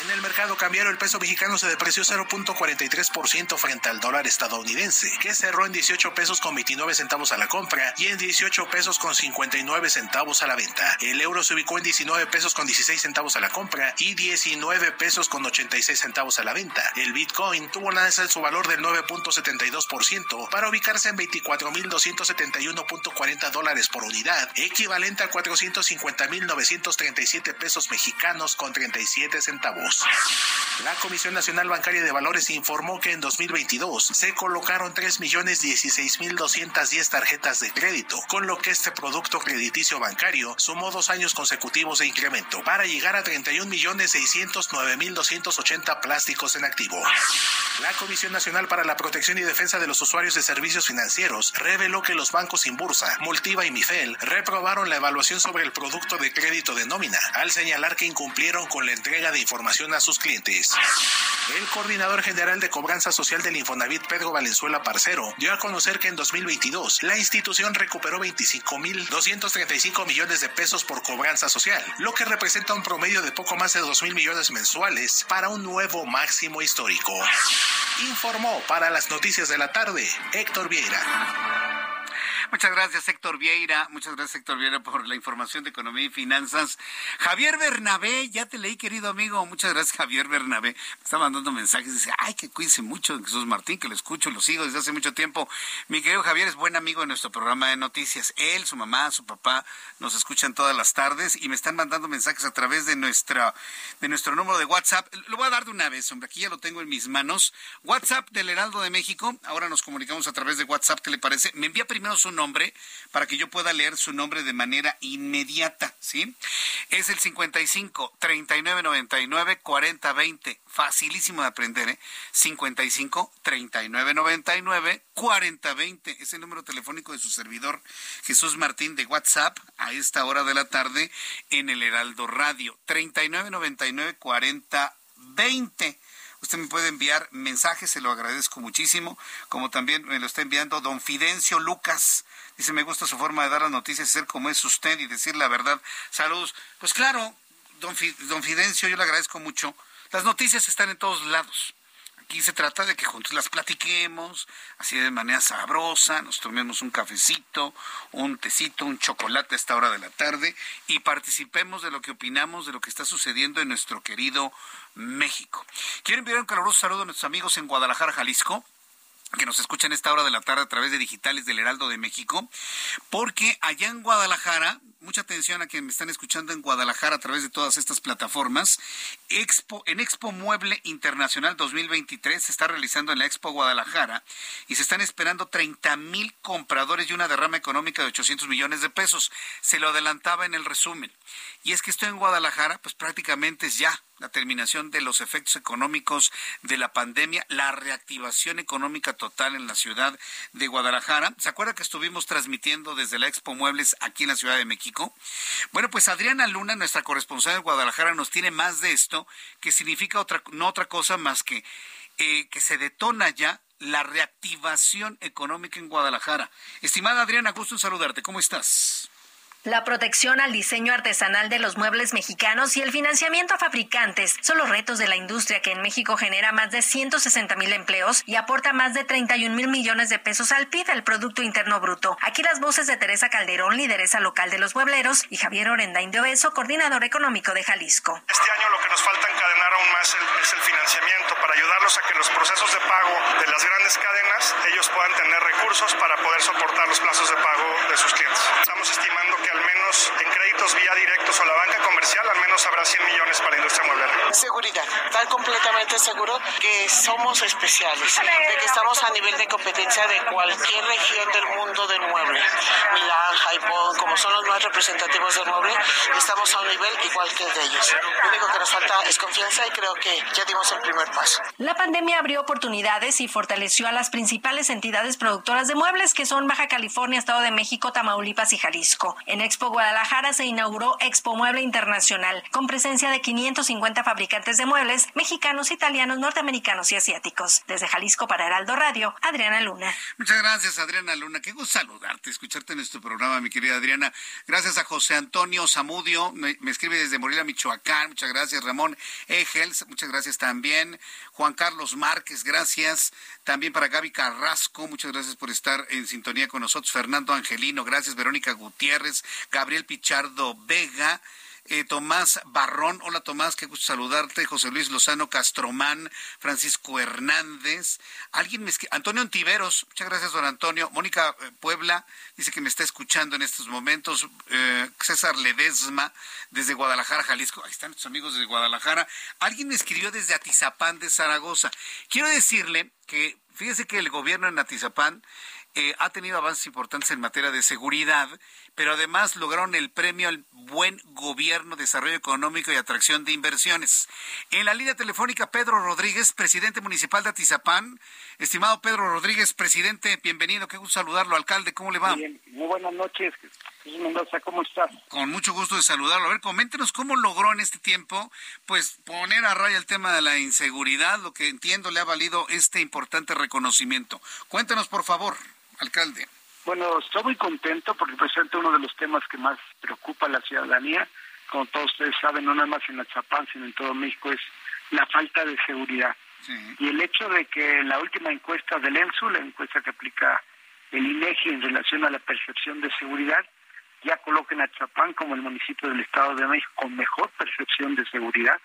En el mercado cambiario, el peso mexicano se depreció 0.43% frente al dólar estadounidense, que cerró en 18 pesos con 29 centavos a la compra y en 18 pesos con 59 centavos a la venta. El euro se ubicó en 19 pesos con 16 centavos a la compra y 19 pesos con 86 centavos a la venta. El Bitcoin tuvo una alza su valor del 9.72% para ubicarse en 24.271.40 dólares por unidad, equivalente a 450.937 pesos mexicanos con 37 centavos. La Comisión Nacional Bancaria de Valores informó que en 2022 se colocaron 3.016.210 tarjetas de crédito, con lo que este producto crediticio bancario sumó dos años consecutivos de incremento para llegar a 31.609.200 280 plásticos en activo. La Comisión Nacional para la Protección y Defensa de los Usuarios de Servicios Financieros reveló que los bancos Inbursa, Multiva y Mifel reprobaron la evaluación sobre el producto de crédito de nómina, al señalar que incumplieron con la entrega de información a sus clientes. El coordinador general de cobranza social del Infonavit, Pedro Valenzuela Parcero, dio a conocer que en 2022 la institución recuperó 25.235 millones de pesos por cobranza social, lo que representa un promedio de poco más de 2.000 millones mensuales para un nuevo máximo histórico. Informó para las noticias de la tarde Héctor Vieira. Muchas gracias, Héctor Vieira. Muchas gracias, Héctor Vieira, por la información de economía y finanzas. Javier Bernabé, ya te leí, querido amigo. Muchas gracias, Javier Bernabé. Me está mandando mensajes. Dice, ay, que cuídense mucho Jesús Martín, que lo escucho, lo sigo desde hace mucho tiempo. Mi querido Javier es buen amigo de nuestro programa de noticias. Él, su mamá, su papá nos escuchan todas las tardes y me están mandando mensajes a través de, nuestra, de nuestro número de WhatsApp. Lo voy a dar de una vez, hombre. Aquí ya lo tengo en mis manos. WhatsApp del Heraldo de México. Ahora nos comunicamos a través de WhatsApp. ¿Qué le parece? Me envía primero su nombre para que yo pueda leer su nombre de manera inmediata, ¿sí? Es el 55 39 99 40 20. Facilísimo de aprender, ¿eh? 55 39 99 40 20. Es el número telefónico de su servidor Jesús Martín de WhatsApp a esta hora de la tarde en el Heraldo Radio. 39 99 40 20. Usted me puede enviar mensajes, se lo agradezco muchísimo, como también me lo está enviando don Fidencio Lucas. Dice, me gusta su forma de dar las noticias, ser como es usted y decir la verdad. Saludos. Pues claro, don, don Fidencio, yo le agradezco mucho Las noticias están en todos lados. Aquí se trata de que juntos las platiquemos, así de manera sabrosa, nos tomemos un cafecito, un tecito, un chocolate a esta hora de la tarde y participemos de lo que opinamos de lo que está sucediendo en nuestro querido México. Quiero enviar un caluroso saludo a nuestros amigos en Guadalajara, Jalisco que nos escuchan esta hora de la tarde a través de digitales del Heraldo de México, porque allá en Guadalajara, mucha atención a quienes me están escuchando en Guadalajara a través de todas estas plataformas, Expo, en Expo Mueble Internacional 2023 se está realizando en la Expo Guadalajara y se están esperando 30 mil compradores y una derrama económica de 800 millones de pesos. Se lo adelantaba en el resumen. Y es que esto en Guadalajara, pues prácticamente es ya la terminación de los efectos económicos de la pandemia, la reactivación económica total en la ciudad de Guadalajara. ¿Se acuerda que estuvimos transmitiendo desde la Expo Muebles aquí en la Ciudad de México? Bueno, pues Adriana Luna, nuestra corresponsal de Guadalajara, nos tiene más de esto, que significa otra, no otra cosa más que eh, que se detona ya la reactivación económica en Guadalajara. Estimada Adriana, gusto en saludarte. ¿Cómo estás? La protección al diseño artesanal de los muebles mexicanos y el financiamiento a fabricantes son los retos de la industria que en México genera más de 160 mil empleos y aporta más de 31 mil millones de pesos al PIB, el Producto Interno Bruto. Aquí las voces de Teresa Calderón, lideresa local de los muebleros, y Javier Orendain de Oeso, coordinador económico de Jalisco. Este año lo que nos falta encadenar aún más es el financiamiento para ayudarlos a que los procesos de pago de las grandes cadenas ellos puedan tener recursos para poder soportar los plazos de pago de sus clientes. Estamos estimando que al menos en créditos vía directos o la banca comercial, al menos habrá 100 millones para la industria mueblera. Seguridad, estar completamente seguro que somos especiales, de que estamos a nivel de competencia de cualquier región del mundo del mueble. Milán, Japón, como son los más representativos del mueble, estamos a un nivel igual que el de ellos. Lo único que nos falta es confianza y creo que ya dimos el primer paso. La pandemia abrió oportunidades y fortaleció a las principales entidades productoras de muebles que son Baja California, Estado de México, Tamaulipas y Jalisco. En Expo Guadalajara se inauguró Expo Mueble Internacional, con presencia de 550 fabricantes de muebles mexicanos, italianos, norteamericanos y asiáticos. Desde Jalisco para Heraldo Radio, Adriana Luna. Muchas gracias, Adriana Luna. Qué gusto saludarte, escucharte en este programa, mi querida Adriana. Gracias a José Antonio Zamudio, me, escribe desde Morelia, Michoacán. Muchas gracias, Ramón Egels. Muchas gracias también. Juan Carlos Márquez, gracias. También para Gaby Carrasco, muchas gracias por estar en sintonía con nosotros. Fernando Angelino, gracias. Verónica Gutiérrez, Gabriel Pichardo Vega. Eh, Tomás Barrón, hola Tomás, qué gusto saludarte, José Luis Lozano Castromán, Francisco Hernández, alguien me Antonio Antiveros, muchas gracias don Antonio, Mónica eh, Puebla, dice que me está escuchando en estos momentos, eh, César Ledesma, desde Guadalajara, Jalisco, ahí están nuestros amigos de Guadalajara, alguien me escribió desde Atizapán de Zaragoza, quiero decirle que, fíjese que el gobierno en Atizapán ha tenido avances importantes en materia de seguridad, pero además lograron el premio al buen gobierno, desarrollo económico y atracción de inversiones. En la línea telefónica, Pedro Rodríguez, presidente municipal de Atizapán. Estimado Pedro Rodríguez, presidente, bienvenido, qué gusto saludarlo, alcalde, ¿cómo le va? Bien, muy buenas noches, Mendoza, ¿cómo estás? Con mucho gusto de saludarlo. A ver, coméntenos cómo logró en este tiempo, pues, poner a raya el tema de la inseguridad, lo que entiendo le ha valido este importante reconocimiento. Cuéntenos, por favor, alcalde. Bueno, estoy muy contento porque presenta uno de los temas que más preocupa a la ciudadanía. Como todos ustedes saben, no nada más en Azapán, sino en todo México, es la falta de seguridad. Y el hecho de que la última encuesta del ENSU, la encuesta que aplica el INEGI en relación a la percepción de seguridad, ya coloca a Azapán como el municipio del Estado de México con mejor percepción de seguridad.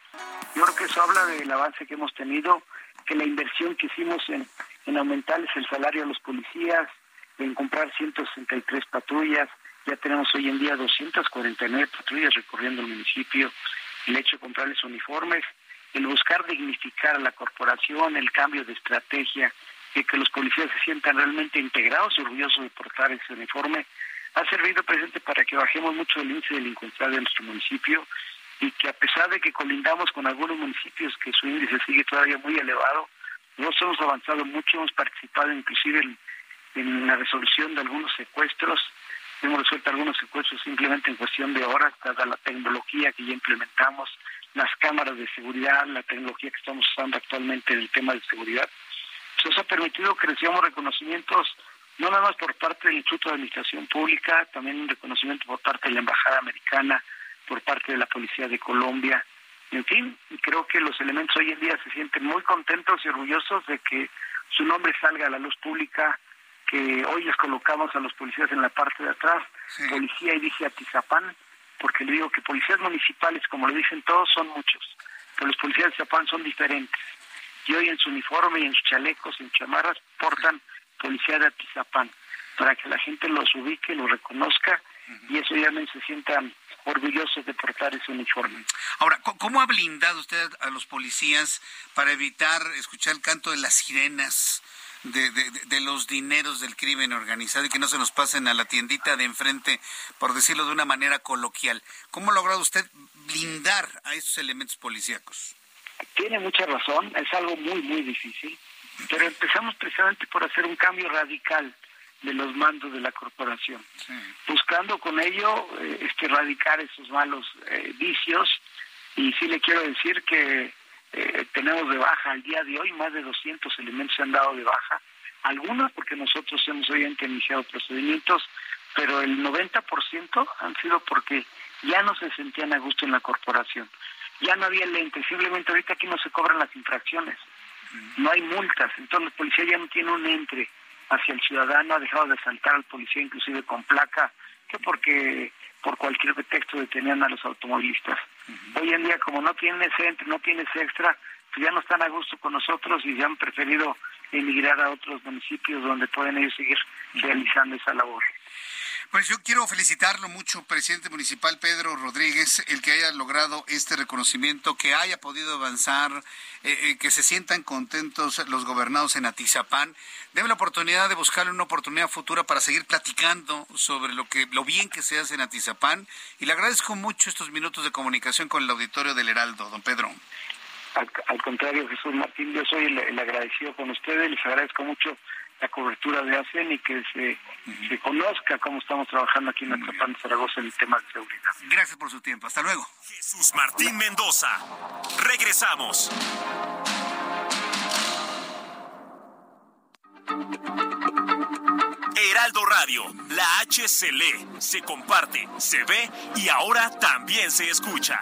Yo creo que eso habla del avance que hemos tenido, que la inversión que hicimos en, en aumentarles el salario a los policías, en comprar 163 patrullas, ya tenemos hoy en día 249 patrullas recorriendo el municipio, el hecho de comprarles uniformes, el buscar dignificar a la corporación, el cambio de estrategia, y que los policías se sientan realmente integrados y orgullosos de portar ese uniforme, ha servido presente para que bajemos mucho el índice de delincuencia de nuestro municipio y que a pesar de que colindamos con algunos municipios que su índice sigue todavía muy elevado, nosotros hemos avanzado mucho, hemos participado inclusive en en la resolución de algunos secuestros. Hemos resuelto algunos secuestros simplemente en cuestión de horas, dada la tecnología que ya implementamos, las cámaras de seguridad, la tecnología que estamos usando actualmente en el tema de seguridad. Eso ha permitido que recibamos reconocimientos no nada más por parte del Instituto de Administración Pública, también un reconocimiento por parte de la Embajada Americana, por parte de la Policía de Colombia, En fin, creo que los elementos hoy en día se sienten muy contentos y orgullosos de que su nombre salga a la luz pública, que hoy les colocamos a los policías en la parte de atrás, policía y dije Atizapán, porque le digo que policías municipales, como lo dicen todos, son muchos, pero los policías de Atizapán son diferentes. Y hoy en su uniforme y en sus chalecos, en chamarras, portan policía de Atizapán, para que la gente los ubique, los reconozca y eso ya no se sientan orgullosos de portar ese uniforme. Ahora, ¿cómo ha blindado usted a los policías para evitar escuchar el canto de las sirenas? De, de, los dineros del crimen organizado y que no se nos pasen a la tiendita de enfrente, por decirlo de una manera coloquial. ¿Cómo ha logrado usted blindar a esos elementos policíacos? Tiene mucha razón, es algo muy, muy difícil, pero empezamos precisamente por hacer un cambio radical de los mandos de la corporación, buscando con ello eh, este, erradicar esos malos eh, vicios. Y sí le quiero decir que eh, tenemos de baja al día de hoy, más de 200 elementos se han dado de baja, algunos porque nosotros hemos hoy iniciado procedimientos, pero el 90% han sido porque ya no se sentían a gusto en la corporación, ya no había lente, simplemente ahorita aquí no se cobran las infracciones, no hay multas, entonces la policía ya no tiene un entre hacia el ciudadano, ha dejado de saltar al policía inclusive con placa, que porque por cualquier pretexto detenían a los automovilistas. Hoy en día, como no tienen ese entre, no tienen ese extra, pues ya no están a gusto con nosotros y ya han preferido emigrar a otros municipios donde pueden ellos seguir realizando esa labor. Pues yo quiero felicitarlo mucho, presidente municipal Pedro Rodríguez, el que haya logrado este reconocimiento, que haya podido avanzar, eh, eh, que se sientan contentos los gobernados en Atizapán. Debe la oportunidad de buscarle una oportunidad futura para seguir platicando sobre lo que lo bien que se hace en Atizapán y le agradezco mucho estos minutos de comunicación con el auditorio del Heraldo, don Pedro. Al, contrario, Jesús Martín, yo soy el, el agradecido con ustedes, les agradezco mucho la cobertura de ASEN y que se, se conozca cómo estamos trabajando aquí en Atlapán, Zaragoza en el tema de seguridad. Gracias por su tiempo. Hasta luego. Jesús Martín Mendoza. Regresamos. Heraldo Radio, la H se lee, se comparte, se ve y ahora también se escucha.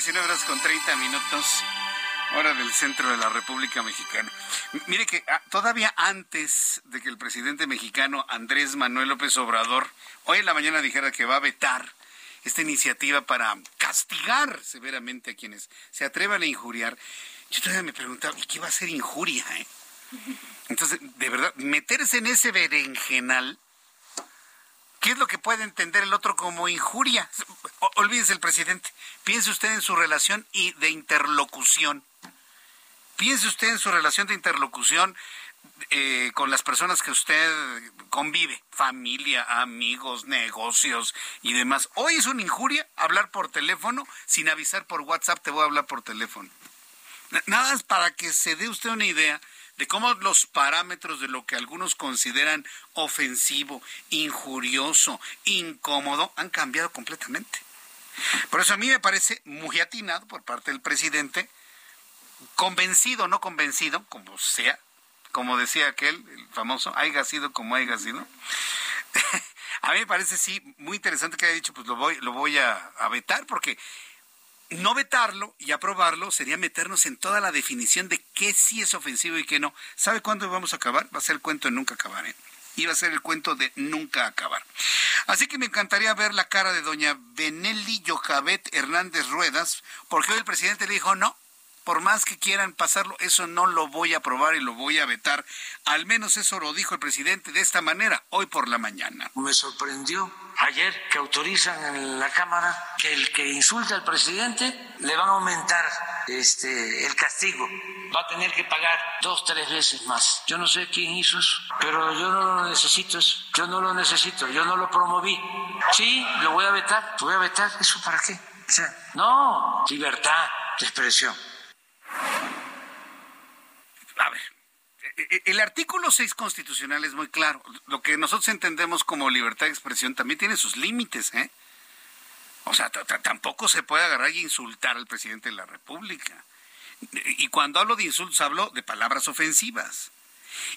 19 horas con 30 minutos, hora del centro de la República Mexicana. Mire que ah, todavía antes de que el presidente mexicano Andrés Manuel López Obrador hoy en la mañana dijera que va a vetar esta iniciativa para castigar severamente a quienes se atrevan a injuriar, yo todavía me preguntaba, ¿y qué va a ser injuria? eh? Entonces, de verdad, meterse en ese berenjenal, ¿qué es lo que puede entender el otro como injuria? O- olvídese el presidente, piense usted en su relación y de interlocución. Piense usted en su relación de interlocución eh, con las personas que usted convive, familia, amigos, negocios y demás. Hoy es una injuria hablar por teléfono sin avisar por WhatsApp, te voy a hablar por teléfono. Na- Nada más para que se dé usted una idea de cómo los parámetros de lo que algunos consideran ofensivo, injurioso, incómodo, han cambiado completamente. Por eso a mí me parece muy atinado por parte del presidente, convencido o no convencido, como sea, como decía aquel, el famoso, haya sido como haya sido. a mí me parece sí muy interesante que haya dicho, pues lo voy, lo voy a, a vetar, porque no vetarlo y aprobarlo sería meternos en toda la definición de qué sí es ofensivo y qué no. ¿Sabe cuándo vamos a acabar? Va a ser el cuento de nunca acabar, ¿eh? Iba a ser el cuento de nunca acabar. Así que me encantaría ver la cara de doña Benelli Yojabet Hernández Ruedas, porque hoy el presidente le dijo, no, por más que quieran pasarlo, eso no lo voy a aprobar y lo voy a vetar. Al menos eso lo dijo el presidente de esta manera hoy por la mañana. Me sorprendió ayer que autorizan en la Cámara que el que insulta al presidente le van a aumentar este el castigo. Va a tener que pagar dos, tres veces más. Yo no sé quién hizo eso, pero yo no lo necesito eso. Yo no lo necesito, yo no lo promoví. Sí, lo voy a vetar. ¿Lo voy a vetar? ¿Eso para qué? O sea, no, libertad de expresión. A ver, e, e, el artículo 6 constitucional es muy claro. Lo que nosotros entendemos como libertad de expresión también tiene sus límites, ¿eh? O sea, tampoco se puede agarrar y insultar al presidente de la República. Y cuando hablo de insultos, hablo de palabras ofensivas.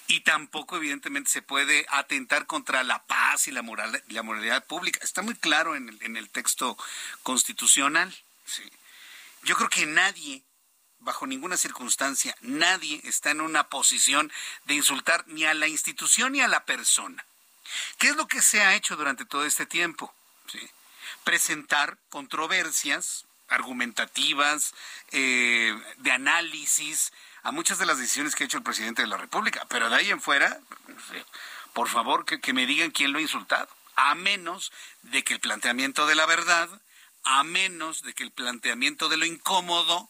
Y tampoco, evidentemente, se puede atentar contra la paz y la, moral, la moralidad pública. Está muy claro en el, texto constitucional. Yo creo que nadie bajo ninguna circunstancia, nadie está en una posición de insultar ni a la institución ni a la persona. ¿Qué es lo que se ha hecho durante todo este tiempo? Presentar controversias argumentativas, eh, de análisis a muchas de las decisiones que ha hecho el presidente de la República. Pero de ahí en fuera, por favor, que me digan quién lo ha insultado. A menos de que el planteamiento de la verdad, a menos de que el planteamiento de lo incómodo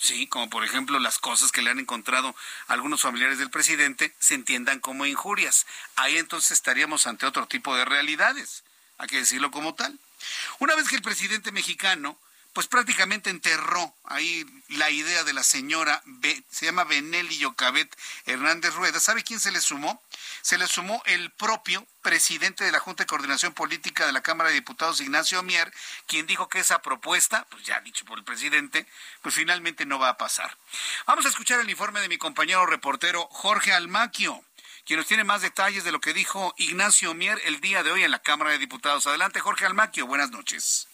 sí, como por ejemplo las cosas que le han encontrado algunos familiares del presidente, se entiendan como injurias. Ahí entonces estaríamos ante otro tipo de realidades, hay que decirlo como tal. Una vez que el presidente mexicano pues prácticamente enterró ahí la idea de la señora, se llama Benelli Yocabet Hernández Rueda. ¿Sabe quién se le sumó? Se le sumó el propio presidente de la Junta de Coordinación Política de la Cámara de Diputados, Ignacio Mier, quien dijo que esa propuesta, pues ya dicho por el presidente, pues finalmente no va a pasar. Vamos a escuchar el informe de mi compañero reportero Jorge Almaquio quien nos tiene más detalles de lo que dijo Ignacio Mier el día de hoy en la Cámara de Diputados. Adelante, Jorge Almaquio, buenas noches.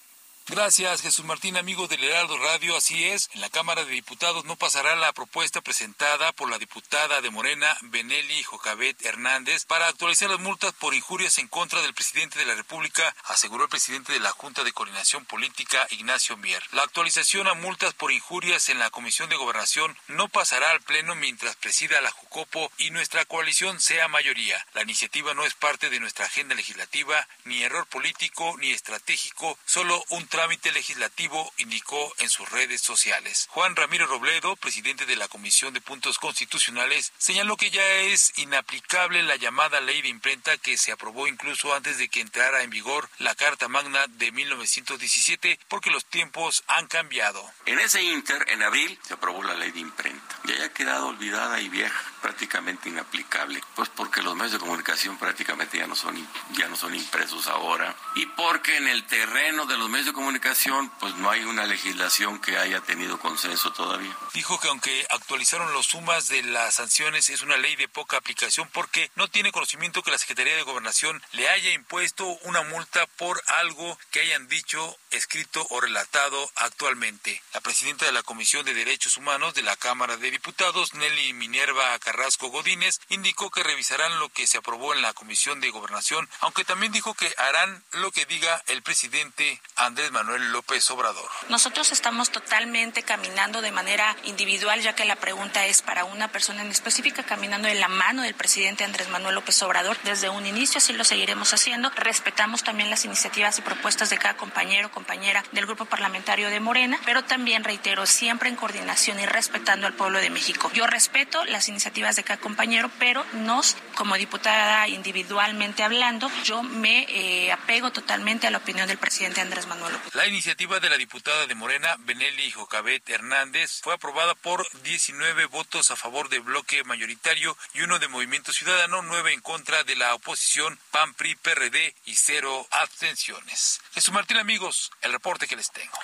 Gracias, Jesús Martín, amigo del Heraldo Radio. Así es, en la Cámara de Diputados no pasará la propuesta presentada por la diputada de Morena, Benelli Jocabet Hernández, para actualizar las multas por injurias en contra del presidente de la República, aseguró el presidente de la Junta de Coordinación Política, Ignacio Mier. La actualización a multas por injurias en la Comisión de Gobernación no pasará al Pleno mientras presida la Jucopo y nuestra coalición sea mayoría. La iniciativa no es parte de nuestra agenda legislativa, ni error político ni estratégico, solo un trámite legislativo, indicó en sus redes sociales. Juan Ramiro Robledo, presidente de la Comisión de Puntos Constitucionales, señaló que ya es inaplicable la llamada ley de imprenta que se aprobó incluso antes de que entrara en vigor la Carta Magna de 1917 porque los tiempos han cambiado. En ese inter, en abril, se aprobó la ley de imprenta. Ya haya quedado olvidada y vieja, prácticamente inaplicable, pues porque los medios de comunicación prácticamente ya no son ya no son impresos ahora y porque en el terreno de los medios de comunicación pues no hay una legislación que haya tenido consenso todavía. Dijo que aunque actualizaron los sumas de las sanciones, es una ley de poca aplicación porque no tiene conocimiento que la Secretaría de Gobernación le haya impuesto una multa por algo que hayan dicho, escrito o relatado actualmente. La presidenta de la Comisión de Derechos Humanos de la Cámara de Diputados, Nelly Minerva Carrasco Godínez, indicó que revisarán lo que se aprobó en la Comisión de Gobernación, aunque también dijo que harán lo que diga el presidente Andrés Manuel López Obrador. Nosotros estamos totalmente caminando de manera individual, ya que la pregunta es para una persona en específica, caminando de la mano del presidente Andrés Manuel López Obrador. Desde un inicio así lo seguiremos haciendo. Respetamos también las iniciativas y propuestas de cada compañero, compañera del grupo parlamentario de Morena, pero también reitero, siempre en coordinación y respetando al pueblo de México. Yo respeto las iniciativas de cada compañero, pero nos, como diputada individualmente hablando, yo me eh, apego totalmente a la opinión del presidente Andrés Manuel López. La iniciativa de la diputada de Morena, Benelli Jocabet Hernández, fue aprobada por 19 votos a favor del bloque mayoritario y uno de Movimiento Ciudadano, nueve en contra de la oposición, PAN, PRI, PRD y cero abstenciones. Jesús Martín, amigos, el reporte que les tengo.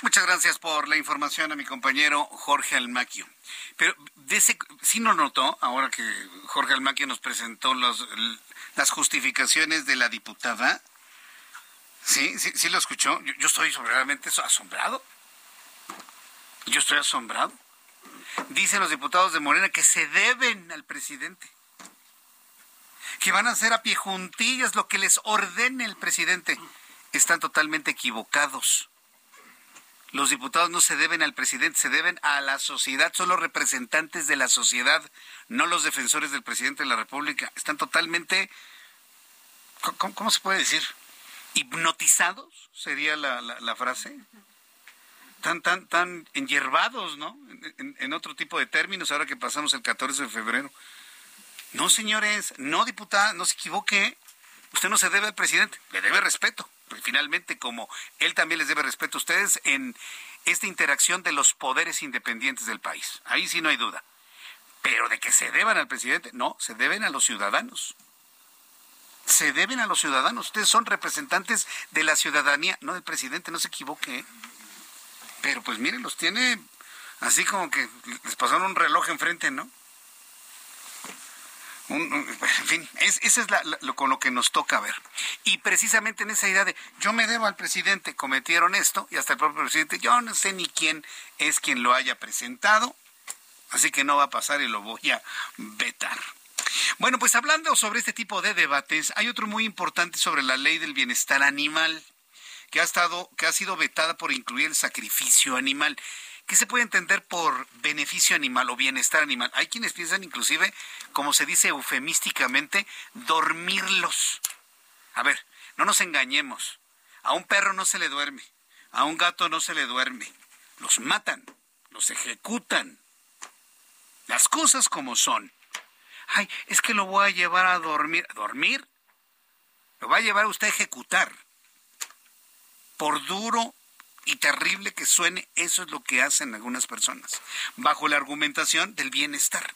Muchas gracias por la información a mi compañero Jorge Almaquio. Pero de ese, sí nos ahora que Jorge Almaquio nos presentó las justificaciones de la diputada, Sí, sí, sí lo escuchó. Yo, estoy realmente asombrado. Yo estoy asombrado. Dicen los diputados de Morena que se deben al presidente. Que van a hacer a pie juntillas lo que les ordene el presidente. Están totalmente equivocados. Los diputados no se deben al presidente, se deben a la sociedad, son los representantes de la sociedad, no los defensores del presidente de la República. Están totalmente, ¿cómo, se puede decir? Hipnotizados, sería la, frase. Tan, tan, tan enyerbados, ¿no? En, en otro tipo de términos, ahora que pasamos el 14 de febrero. No, señores, no, diputada, no se equivoque. Usted no se debe al presidente, le debe respeto finalmente como él también les debe respeto a ustedes en esta interacción de los poderes independientes del país. Ahí sí no hay duda. Pero de que se deban al presidente, no, se deben a los ciudadanos. Se deben a los ciudadanos. Ustedes son representantes de la ciudadanía, no del presidente, no se equivoque. ¿eh? Pero pues miren, los tiene así como que les pasaron un reloj enfrente, ¿no? En fin, es, ese es lo, con lo que nos toca ver. Y precisamente en esa idea de yo me debo al presidente, cometieron esto, y hasta el propio presidente, yo no sé ni quién es quien lo haya presentado, así que no va a pasar y lo voy a vetar. Bueno, pues hablando sobre este tipo de debates, hay otro muy importante sobre la ley del bienestar animal, que ha estado, que ha sido vetada por incluir el sacrificio animal. ¿Qué se puede entender por beneficio animal o bienestar animal? Hay quienes piensan inclusive, como se dice eufemísticamente, dormirlos. A ver, no nos engañemos. A un perro no se le duerme, a un gato no se le duerme. Los matan, los ejecutan. Las cosas como son. Ay, es que lo voy a llevar a dormir. ¿A dormir? Lo va a llevar usted a ejecutar. Por duro y terrible que suene, eso es lo que hacen algunas personas, bajo la argumentación del bienestar.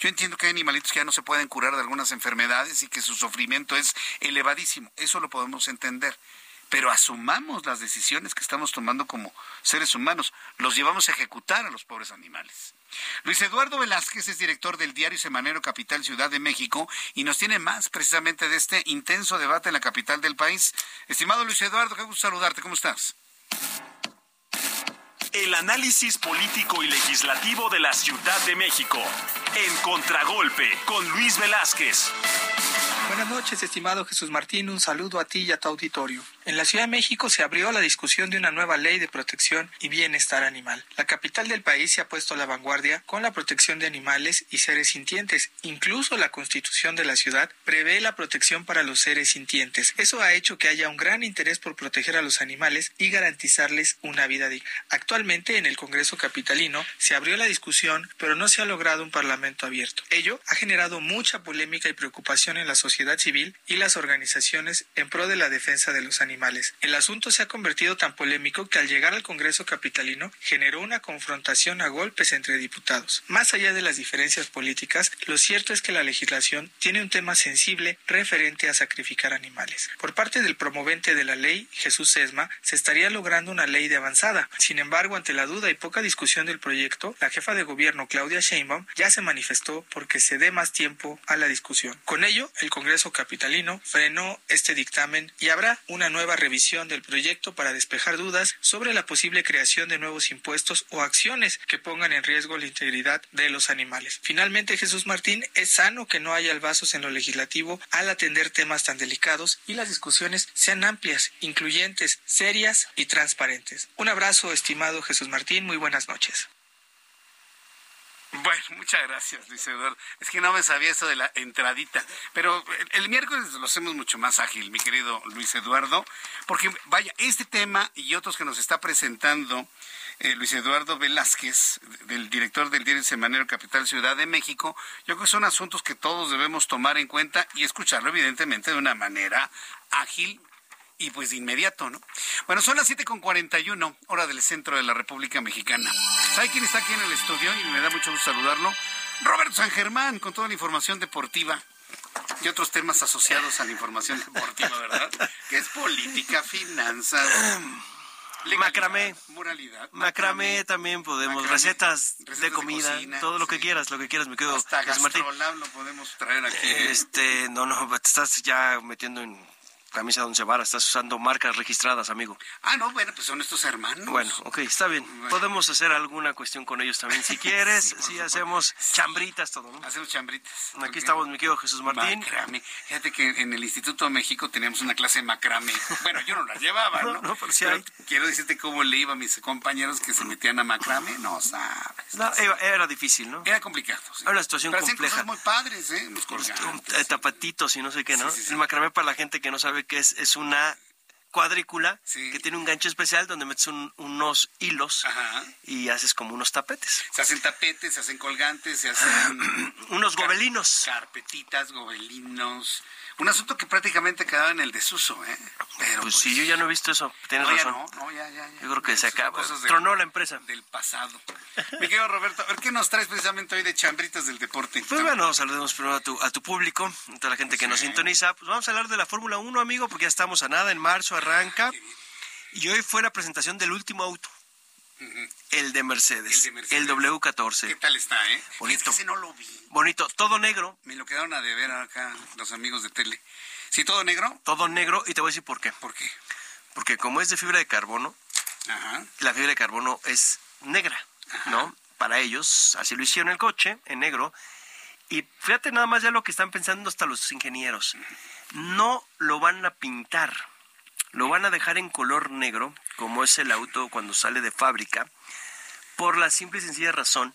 Yo entiendo que hay animalitos que ya no se pueden curar de algunas enfermedades y que su sufrimiento es elevadísimo, eso lo podemos entender. Pero asumamos las decisiones que estamos tomando como seres humanos, los llevamos a ejecutar a los pobres animales. Luis Eduardo Velázquez es director del diario Semanero Capital Ciudad de México y nos tiene más precisamente de este intenso debate en la capital del país. Estimado Luis Eduardo, qué gusto saludarte, ¿cómo estás? El análisis político y legislativo de la Ciudad de México. En Contragolpe con Luis Velázquez. Buenas noches, estimado Jesús Martín. Un saludo a ti y a tu auditorio. En la Ciudad de México se abrió la discusión de una nueva ley de protección y bienestar animal. La capital del país se ha puesto a la vanguardia con la protección de animales y seres sintientes. Incluso la constitución de la ciudad prevé la protección para los seres sintientes. Eso ha hecho que haya un gran interés por proteger a los animales y garantizarles una vida digna. Actualmente en el Congreso capitalino se abrió la discusión, pero no se ha logrado un parlamento abierto. Ello ha generado mucha polémica y preocupación en la sociedad civil y las organizaciones en pro de la defensa de los animales. El asunto se ha convertido tan polémico que al llegar al Congreso capitalino generó una confrontación a golpes entre diputados. Más allá de las diferencias políticas, lo cierto es que la legislación tiene un tema sensible referente a sacrificar animales. Por parte del promovente de la ley, Jesús Sesma, se estaría logrando una ley de avanzada. Sin embargo, ante la duda y poca discusión del proyecto, la jefa de gobierno Claudia Sheinbaum ya se manifestó porque se dé más tiempo a la discusión. Con ello, el Congreso Capitalino frenó este dictamen y habrá una nueva revisión del proyecto para despejar dudas sobre la posible creación de nuevos impuestos o acciones que pongan en riesgo la integridad de los animales. Finalmente, Jesús Martín, es sano que no haya albazos en lo legislativo al atender temas tan delicados y las discusiones sean amplias, incluyentes, serias y transparentes. Un abrazo, estimado Jesús Martín, muy buenas noches. Bueno, muchas gracias, Luis Eduardo. Es que no me sabía eso de la entradita. Pero el, miércoles lo hacemos mucho más ágil, mi querido Luis Eduardo. Porque, vaya, este tema y otros que nos está presentando eh, Luis Eduardo Velázquez, del director del diario Semanero Capital Ciudad de México, yo creo que son asuntos que todos debemos tomar en cuenta y escucharlo, evidentemente, de una manera ágil, y pues de inmediato, ¿no? Bueno, son las 7.41, hora del centro de la República Mexicana. ¿Sabe quién está aquí en el estudio? Y me da mucho gusto saludarlo. Roberto San Germán, con toda la información deportiva y otros temas asociados a la información deportiva, ¿verdad? que es política, finanzas. macramé, moralidad, macramé, también podemos, recetas, de comida, todo lo que quieras, lo que quieras, me quedo. Hasta Martín. lo podemos traer aquí. Este, no, no, te estás ya metiendo en camisa de once varas, estás usando marcas registradas, amigo. Ah, no, bueno, pues son estos hermanos. Bueno, ok, está bien. Podemos hacer alguna cuestión con ellos también. Si quieres, sí, hacemos chambritas, todo, ¿no? Hacemos chambritas. Aquí estamos, mi querido Jesús Martín. Macrame. Fíjate que en el Instituto de México teníamos una clase de macrame. Bueno, yo no la llevaba, ¿no? no, pero sí hay. quiero decirte cómo le iba a mis compañeros que se metían a macrame. No sabes. No, era, era difícil, ¿no? Era complicado. Sí. Era una situación Pero compleja. cosas muy padres, ¿eh? Los colgantes. Tapatitos y no sé qué, ¿no? El macramé, para la gente que no sabe qué es, es una cuadrícula que tiene un gancho especial donde metes un- unos hilos Ajá. y haces como unos tapetes. Se hacen tapetes, se hacen colgantes, se hacen... unos gobelinos. Carpetitas, gobelinos. Un asunto que prácticamente quedaba en el desuso, ¿eh? Pero Pues sí, yo ya no he visto eso. Tienes No, ya razón. no, no, ya, ya, ya. Yo creo que se acaba. Tronó la empresa. Del pasado. Mi querido Roberto, a ver qué nos traes precisamente hoy de chambritas del deporte. Pues bueno, saludemos primero a tu, a tu público, a toda la gente que nos sintoniza. Pues vamos a hablar de la Fórmula 1, amigo, porque ya estamos a nada. En marzo arranca. Y hoy fue la presentación del último auto, el de Mercedes, El de Mercedes. W14. ¿Qué tal está, eh? Bonito. Ese no lo vi. Bonito, todo negro. Me lo quedaron a deber acá los amigos de tele. ¿Sí, todo negro? Todo negro, y te voy a decir por qué. ¿Por qué? Porque como es de fibra de carbono, Ajá. la fibra de carbono es negra, ¿no? Para ellos, así lo hicieron el coche, en negro. Y fíjate nada más ya lo que están pensando hasta los ingenieros. No lo van a pintar, lo van a dejar en color negro, como es el auto cuando sale de fábrica, por la simple y sencilla razón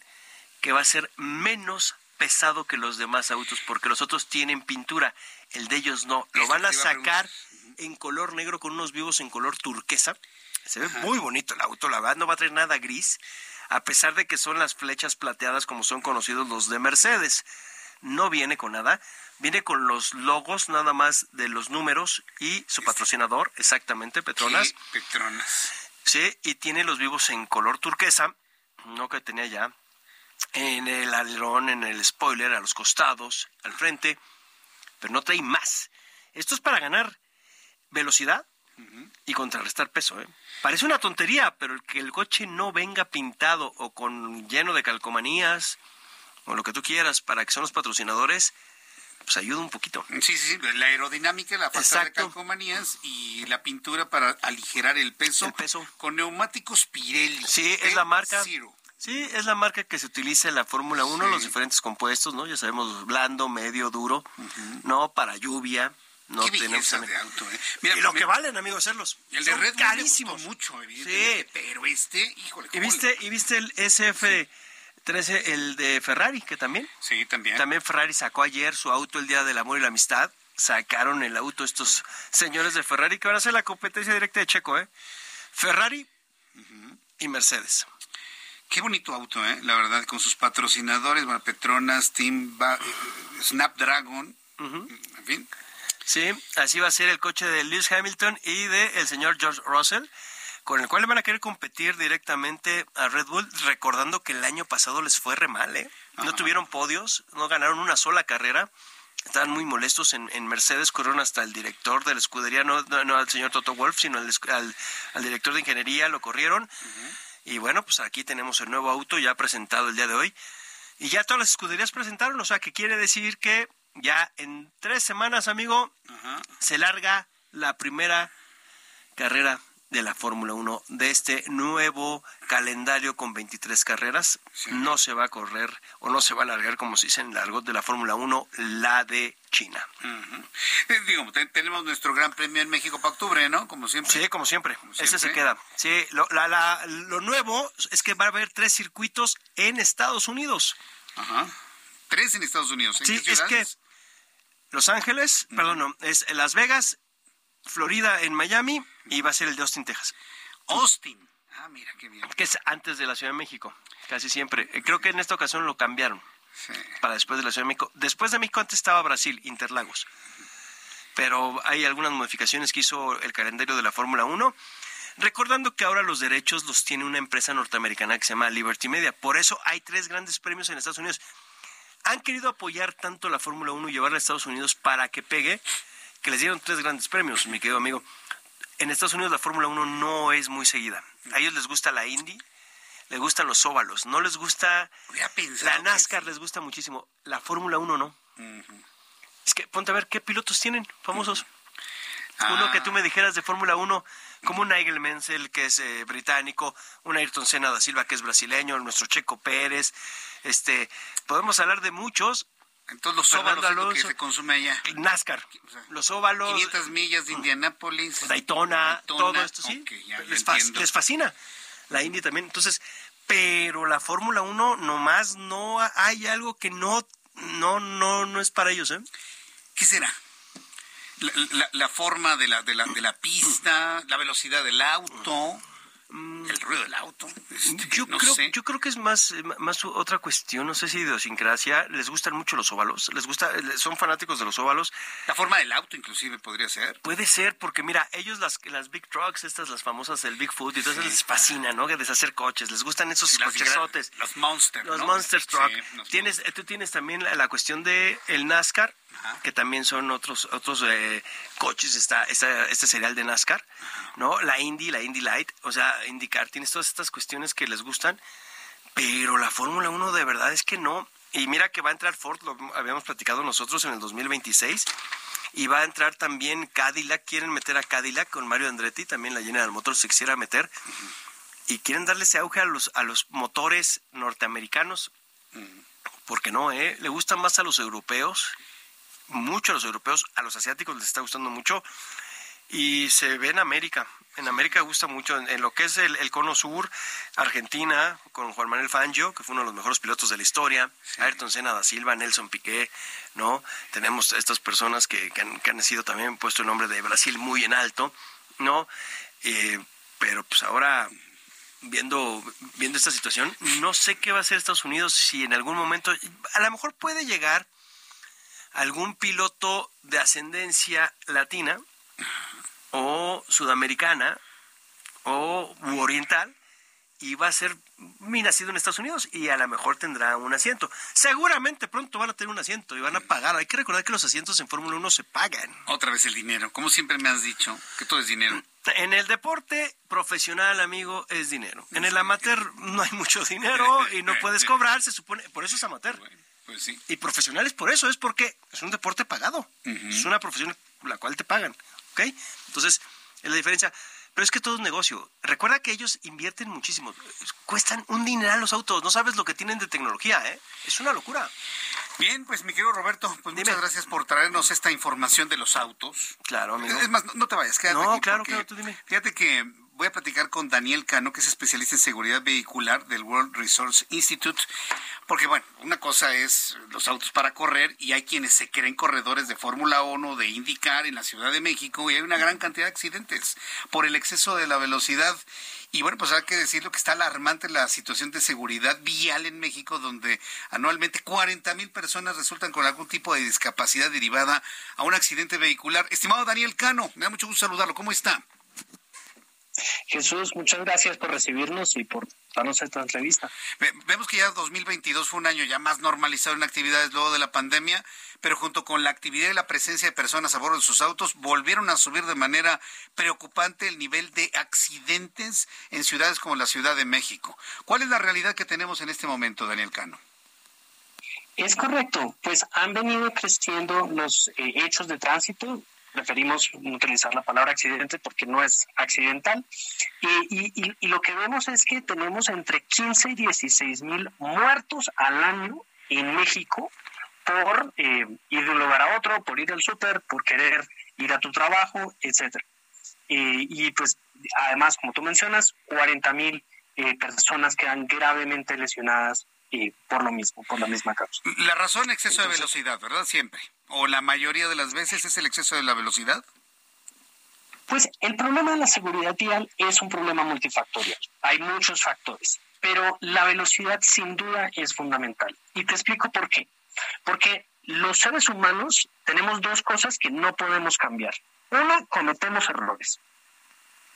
que va a ser menos pesado que los demás autos, porque los otros tienen pintura, el de ellos no. Lo van a sacar en color negro con unos vivos en color turquesa. Se ve muy bonito el auto, la verdad, no va a traer nada gris, a pesar de que son las flechas plateadas como son conocidos los de Mercedes. No viene con nada, viene con los logos nada más de los números y su patrocinador, exactamente, Petronas. Sí, Petronas. Sí, y tiene los vivos en color turquesa, no que tenía ya, en el alerón, en el spoiler, a los costados, al frente, pero no trae más. Esto es para ganar velocidad y contrarrestar peso. ¿eh? Parece una tontería, pero el que el coche no venga pintado o con lleno de calcomanías o lo que tú quieras para que son los patrocinadores, pues ayuda un poquito. Sí, sí, sí, la aerodinámica, la falta de Exacto. calcomanías y la pintura para aligerar el peso. El peso. Con neumáticos Pirelli. Sí, es la marca. Zero. Sí, es la marca que se utiliza en la Fórmula 1, Sí. los diferentes compuestos, ¿no? Ya sabemos, blando, medio, duro, no para lluvia, no Qué tenemos de auto, ¿eh? Mira, y lo que valen, amigos, hacerlos. El de Red Bull carísimos. me gustó mucho, evidentemente, Sí. pero este, híjole. ¿Y ¿cómo viste, ¿Y viste el SF13, el de Ferrari, que también? Sí, también. También Ferrari sacó ayer su auto el Día del Amor y la Amistad. Sacaron el auto estos señores de Ferrari que van a hacer la competencia directa de Checo, ¿eh? Ferrari y Mercedes. Qué bonito auto, ¿eh? La verdad, con sus patrocinadores, Petronas, Team Ba- Snapdragon, en fin. Sí, así va a ser el coche de Lewis Hamilton y de el señor George Russell, con el cual le van a querer competir directamente a Red Bull, recordando que el año pasado les fue re mal, ¿eh? No tuvieron podios, no ganaron una sola carrera, estaban muy molestos en, en Mercedes, corrieron hasta el director de la escudería, no, no, no al señor Toto Wolf, sino al, al- al director de ingeniería, lo corrieron. Y bueno, pues aquí tenemos el nuevo auto ya presentado el día de hoy. Y ya todas las escuderías presentaron, o sea, que quiere decir que ya en tres semanas, amigo, se larga la primera carrera de la Fórmula 1 de este nuevo calendario con 23 carreras. No se va a correr o no se va a alargar, como se dice en el argot de la Fórmula 1, la de China. Eh, digo, te- tenemos nuestro gran premio en México para octubre, ¿no? Como siempre. Sí, como siempre. Ese se queda. Sí, lo, la- la- lo nuevo es que va a haber tres circuitos en Estados Unidos. Ajá. Tres en Estados Unidos. ¿En Sí, qué es que? Los Ángeles, perdón, no, es Las Vegas, Florida en Miami y va a ser el de Austin, Texas. Austin. Ah, mira, qué bien. Que es antes de la Ciudad de México, casi siempre. Eh, Creo que en esta ocasión lo cambiaron Sí. para después de la Ciudad de México. Después de México antes estaba Brasil, Interlagos. Pero hay algunas modificaciones que hizo el calendario de la Fórmula 1. Recordando que ahora los derechos los tiene una empresa norteamericana que se llama Liberty Media. Por eso hay tres grandes premios en Estados Unidos. Han querido apoyar tanto la Fórmula 1 y llevarla a Estados Unidos para que pegue, que les dieron tres grandes premios, mi querido amigo. En Estados Unidos la Fórmula 1 no es muy seguida. A ellos les gusta la Indy, les gustan los óvalos, no les gusta la NASCAR, les gusta muchísimo. La Fórmula 1 no. Es que ponte a ver qué pilotos tienen famosos. Uno que tú me dijeras de Fórmula 1, como un Nigel Mansell, que es eh, británico, un Ayrton Senna da Silva, que es brasileño, nuestro Checo Pérez. Este, podemos hablar de muchos. Entonces los óvalos es lo que se consume allá. NASCAR, los óvalos. 500 millas de Indianápolis. Daytona, todo esto, sí. les, les fascina. La Indy también. Entonces, pero la Fórmula 1 nomás no hay algo que no no no no es para ellos, ¿eh? ¿Qué será? La, la, forma de la, de, la, de la pista, la velocidad del auto. El ruido del auto. Este, yo, creo, yo creo que es más, más otra cuestión, no sé si idiosincrasia, les gustan mucho los óvalos, les gusta, son fanáticos de los óvalos. La forma del auto inclusive podría ser. Puede ser, porque mira, ellos las, las big trucks, estas las famosas, el Bigfoot, y entonces les fascina, ¿no? Deshacer coches, les gustan esos cochesotes. Los monsters. Los monster truck. tienes, tú tienes también la, cuestión de el NASCAR, que también son otros otros eh, coches, está, este serial de NASCAR, ¿no? La Indy, la Indy Light, o sea, IndyCar, tienes todas estas cuestiones que les gustan, pero la Fórmula 1 de verdad es que no. Y mira que va a entrar Ford, lo habíamos platicado nosotros en el 2026, y va a entrar también Cadillac, quieren meter a Cadillac con Mario Andretti, también la General Motors se quisiera meter, y quieren darle ese auge a los, a los motores norteamericanos, porque no, ¿eh? Le gustan más a los europeos mucho a los europeos, a los asiáticos les está gustando mucho y se ve en América. En América gusta mucho, en, lo que es el, cono sur, Argentina, con Juan Manuel Fangio, que fue uno de los mejores pilotos de la historia, Ayrton Senna da Silva, Nelson Piqué, ¿no? Tenemos estas personas que, han, sido también puesto el nombre de Brasil muy en alto, ¿no? Eh, pero pues ahora viendo viendo esta situación, no sé qué va a hacer Estados Unidos si en algún momento, a lo mejor puede llegar algún piloto de ascendencia latina o sudamericana o oriental y va a ser mi nacido en Estados Unidos y a lo mejor tendrá un asiento. Seguramente pronto van a tener un asiento y van a pagar. Hay que recordar que los asientos en Fórmula 1 se pagan. Otra vez el dinero. Como siempre me has dicho, que todo es dinero. En el deporte profesional, amigo, es dinero. En el amateur no hay mucho dinero y no puedes cobrar, se supone. Por eso es amateur. Pues y profesionales por eso, es porque es un deporte pagado. Es una profesión la cual te pagan. ¿Ok? Entonces, es la diferencia. Pero es que todo es negocio. Recuerda que ellos invierten muchísimo. Cuestan un dineral los autos. No sabes lo que tienen de tecnología, ¿eh? Es una locura. Bien, pues mi querido Roberto, pues muchas gracias por traernos esta información de los autos. Claro, amigo. Es más, no, te vayas, quédate No, claro, claro, tú dime. Fíjate que voy a platicar con Daniel Cano, que es especialista en seguridad vehicular del World Resource Institute, porque bueno, una cosa es los autos para correr y hay quienes se creen corredores de Fórmula 1, de IndyCar en la Ciudad de México y hay una gran cantidad de accidentes por el exceso de la velocidad. Y bueno, pues hay que decirlo que está alarmante la situación de seguridad vial en México, donde anualmente 40 mil personas resultan con algún tipo de discapacidad derivada a un accidente vehicular. Estimado Daniel Cano, me da mucho gusto saludarlo. ¿Cómo está? Jesús, muchas gracias por recibirnos y por darnos esta entrevista. Vemos que ya 2022 fue un año ya más normalizado en actividades luego de la pandemia, pero junto con la actividad y la presencia de personas a bordo de sus autos, volvieron a subir de manera preocupante el nivel de accidentes en ciudades como la Ciudad de México. ¿Cuál es la realidad que tenemos en este momento, Daniel Cano? Es correcto, pues han venido creciendo los eh, hechos de tránsito preferimos utilizar la palabra accidente porque no es accidental. Y, lo que vemos es que tenemos entre 15 y 16 mil muertos al año en México por eh, ir de un lugar a otro, por ir al súper, por querer ir a tu trabajo, etcétera. y pues además, como tú mencionas, 40 mil eh, personas quedan gravemente lesionadas y por lo mismo, por la misma causa. La razón exceso de velocidad, ¿verdad? Siempre. ¿O la mayoría de las veces es el exceso de la velocidad? Pues el problema de la seguridad vial es un problema multifactorial. Hay muchos factores, pero la velocidad sin duda es fundamental. Y te explico por qué. Porque los seres humanos tenemos dos cosas que no podemos cambiar. Uno, cometemos errores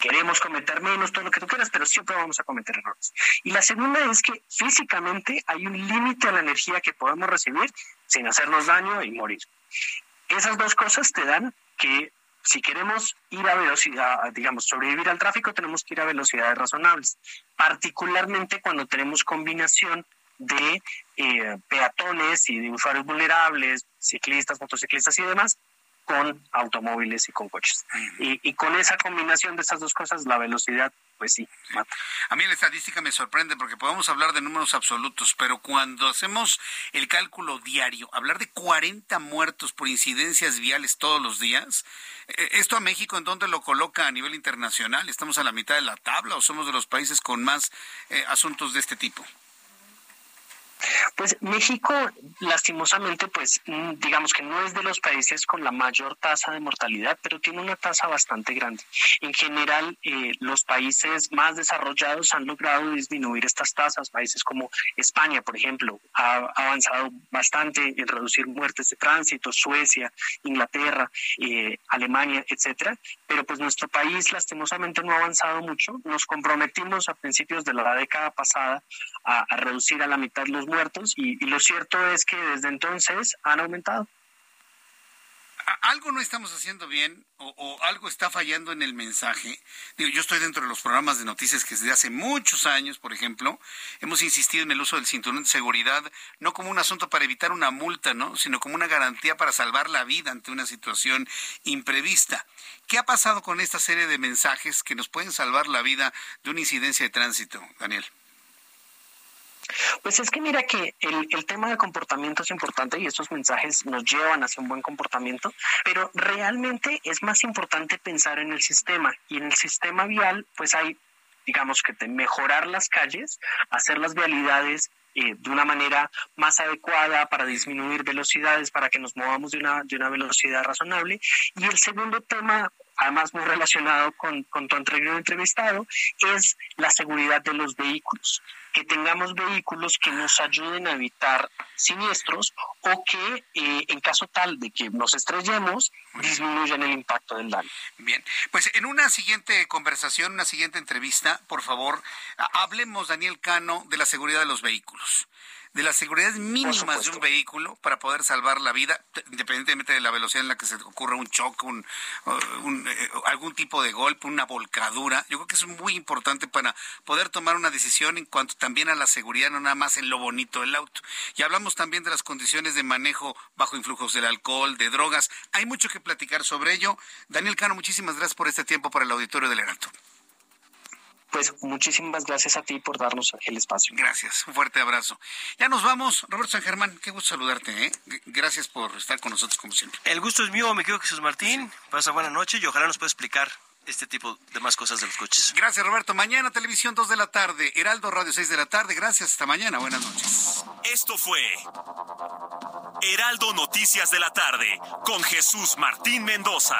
queremos cometer menos, todo lo que tú quieras, pero siempre vamos a cometer errores. Y la segunda es que físicamente hay un límite a la energía que podemos recibir sin hacernos daño y morir. Esas dos cosas te dan que si queremos ir a velocidad, digamos, sobrevivir al tráfico, tenemos que ir a velocidades razonables, particularmente cuando tenemos combinación de eh, peatones y de usuarios vulnerables, ciclistas, motociclistas y demás, con automóviles y con coches. Y, y, con esa combinación de estas dos cosas, la velocidad, pues sí, mata. A mí la estadística me sorprende porque podemos hablar de números absolutos, pero cuando hacemos el cálculo diario, hablar de 40 muertos por incidencias viales todos los días, eh, ¿esto a México en dónde lo coloca a nivel internacional? ¿Estamos a la mitad de la tabla o somos de los países con más eh, asuntos de este tipo? Pues México, lastimosamente, pues mm, digamos que no es de los países con la mayor tasa de mortalidad, pero tiene una tasa bastante grande. En general, eh, los países más desarrollados han logrado disminuir estas tasas. Países como España, por ejemplo, ha avanzado bastante en reducir muertes de tránsito, Suecia, Inglaterra, eh, Alemania, etcétera. Pero pues nuestro país, lastimosamente, no ha avanzado mucho. Nos comprometimos a principios de la década pasada a, reducir a la mitad los muertos y, lo cierto es que desde entonces han aumentado. Algo no estamos haciendo bien o, algo está fallando en el mensaje. Digo, yo estoy dentro de los programas de noticias que desde hace muchos años, por ejemplo, hemos insistido en el uso del cinturón de seguridad no como un asunto para evitar una multa, ¿no? sino como una garantía para salvar la vida ante una situación imprevista. ¿Qué ha pasado con esta serie de mensajes que nos pueden salvar la vida de una incidencia de tránsito, Daniel? Pues es que mira que el, el, tema de comportamiento es importante y estos mensajes nos llevan hacia un buen comportamiento, pero realmente es más importante pensar en el sistema y en el sistema vial pues hay digamos que de mejorar las calles, hacer las vialidades eh, de una manera más adecuada para disminuir velocidades, para que nos movamos de una, de una velocidad razonable. Y el segundo tema además muy relacionado con, con tu anterior entrevistado, es la seguridad de los vehículos. Que tengamos vehículos que nos ayuden a evitar siniestros o que eh, en caso tal de que nos estrellemos, disminuyan el impacto del daño. Bien, pues en una siguiente conversación, una siguiente entrevista, por favor, hablemos, Daniel Cano, de la seguridad de los vehículos de las seguridades mínimas de un vehículo para poder salvar la vida, independientemente de la velocidad en la que se ocurra un choque, un, uh, eh, algún tipo de golpe, una volcadura. Yo creo que es muy importante para poder tomar una decisión en cuanto también a la seguridad, no nada más en lo bonito del auto. Y hablamos también de las condiciones de manejo bajo influjos del alcohol, de drogas. Hay mucho que platicar sobre ello. Daniel Cano, muchísimas gracias por este tiempo para el auditorio del Heraldo pues muchísimas gracias a ti por darnos el espacio. Gracias, un fuerte abrazo. Ya nos vamos, Roberto San Germán, qué gusto saludarte, ¿eh? Gracias por estar con nosotros como siempre. El gusto es mío, me quedo Jesús Martín, pasa buena noche y ojalá nos pueda explicar este tipo de más cosas de los coches. Gracias, Roberto. Mañana televisión 2 de la tarde, Heraldo Radio 6 de la tarde. Gracias, hasta mañana. Buenas noches. Esto fue Heraldo Noticias de la tarde con Jesús Martín Mendoza.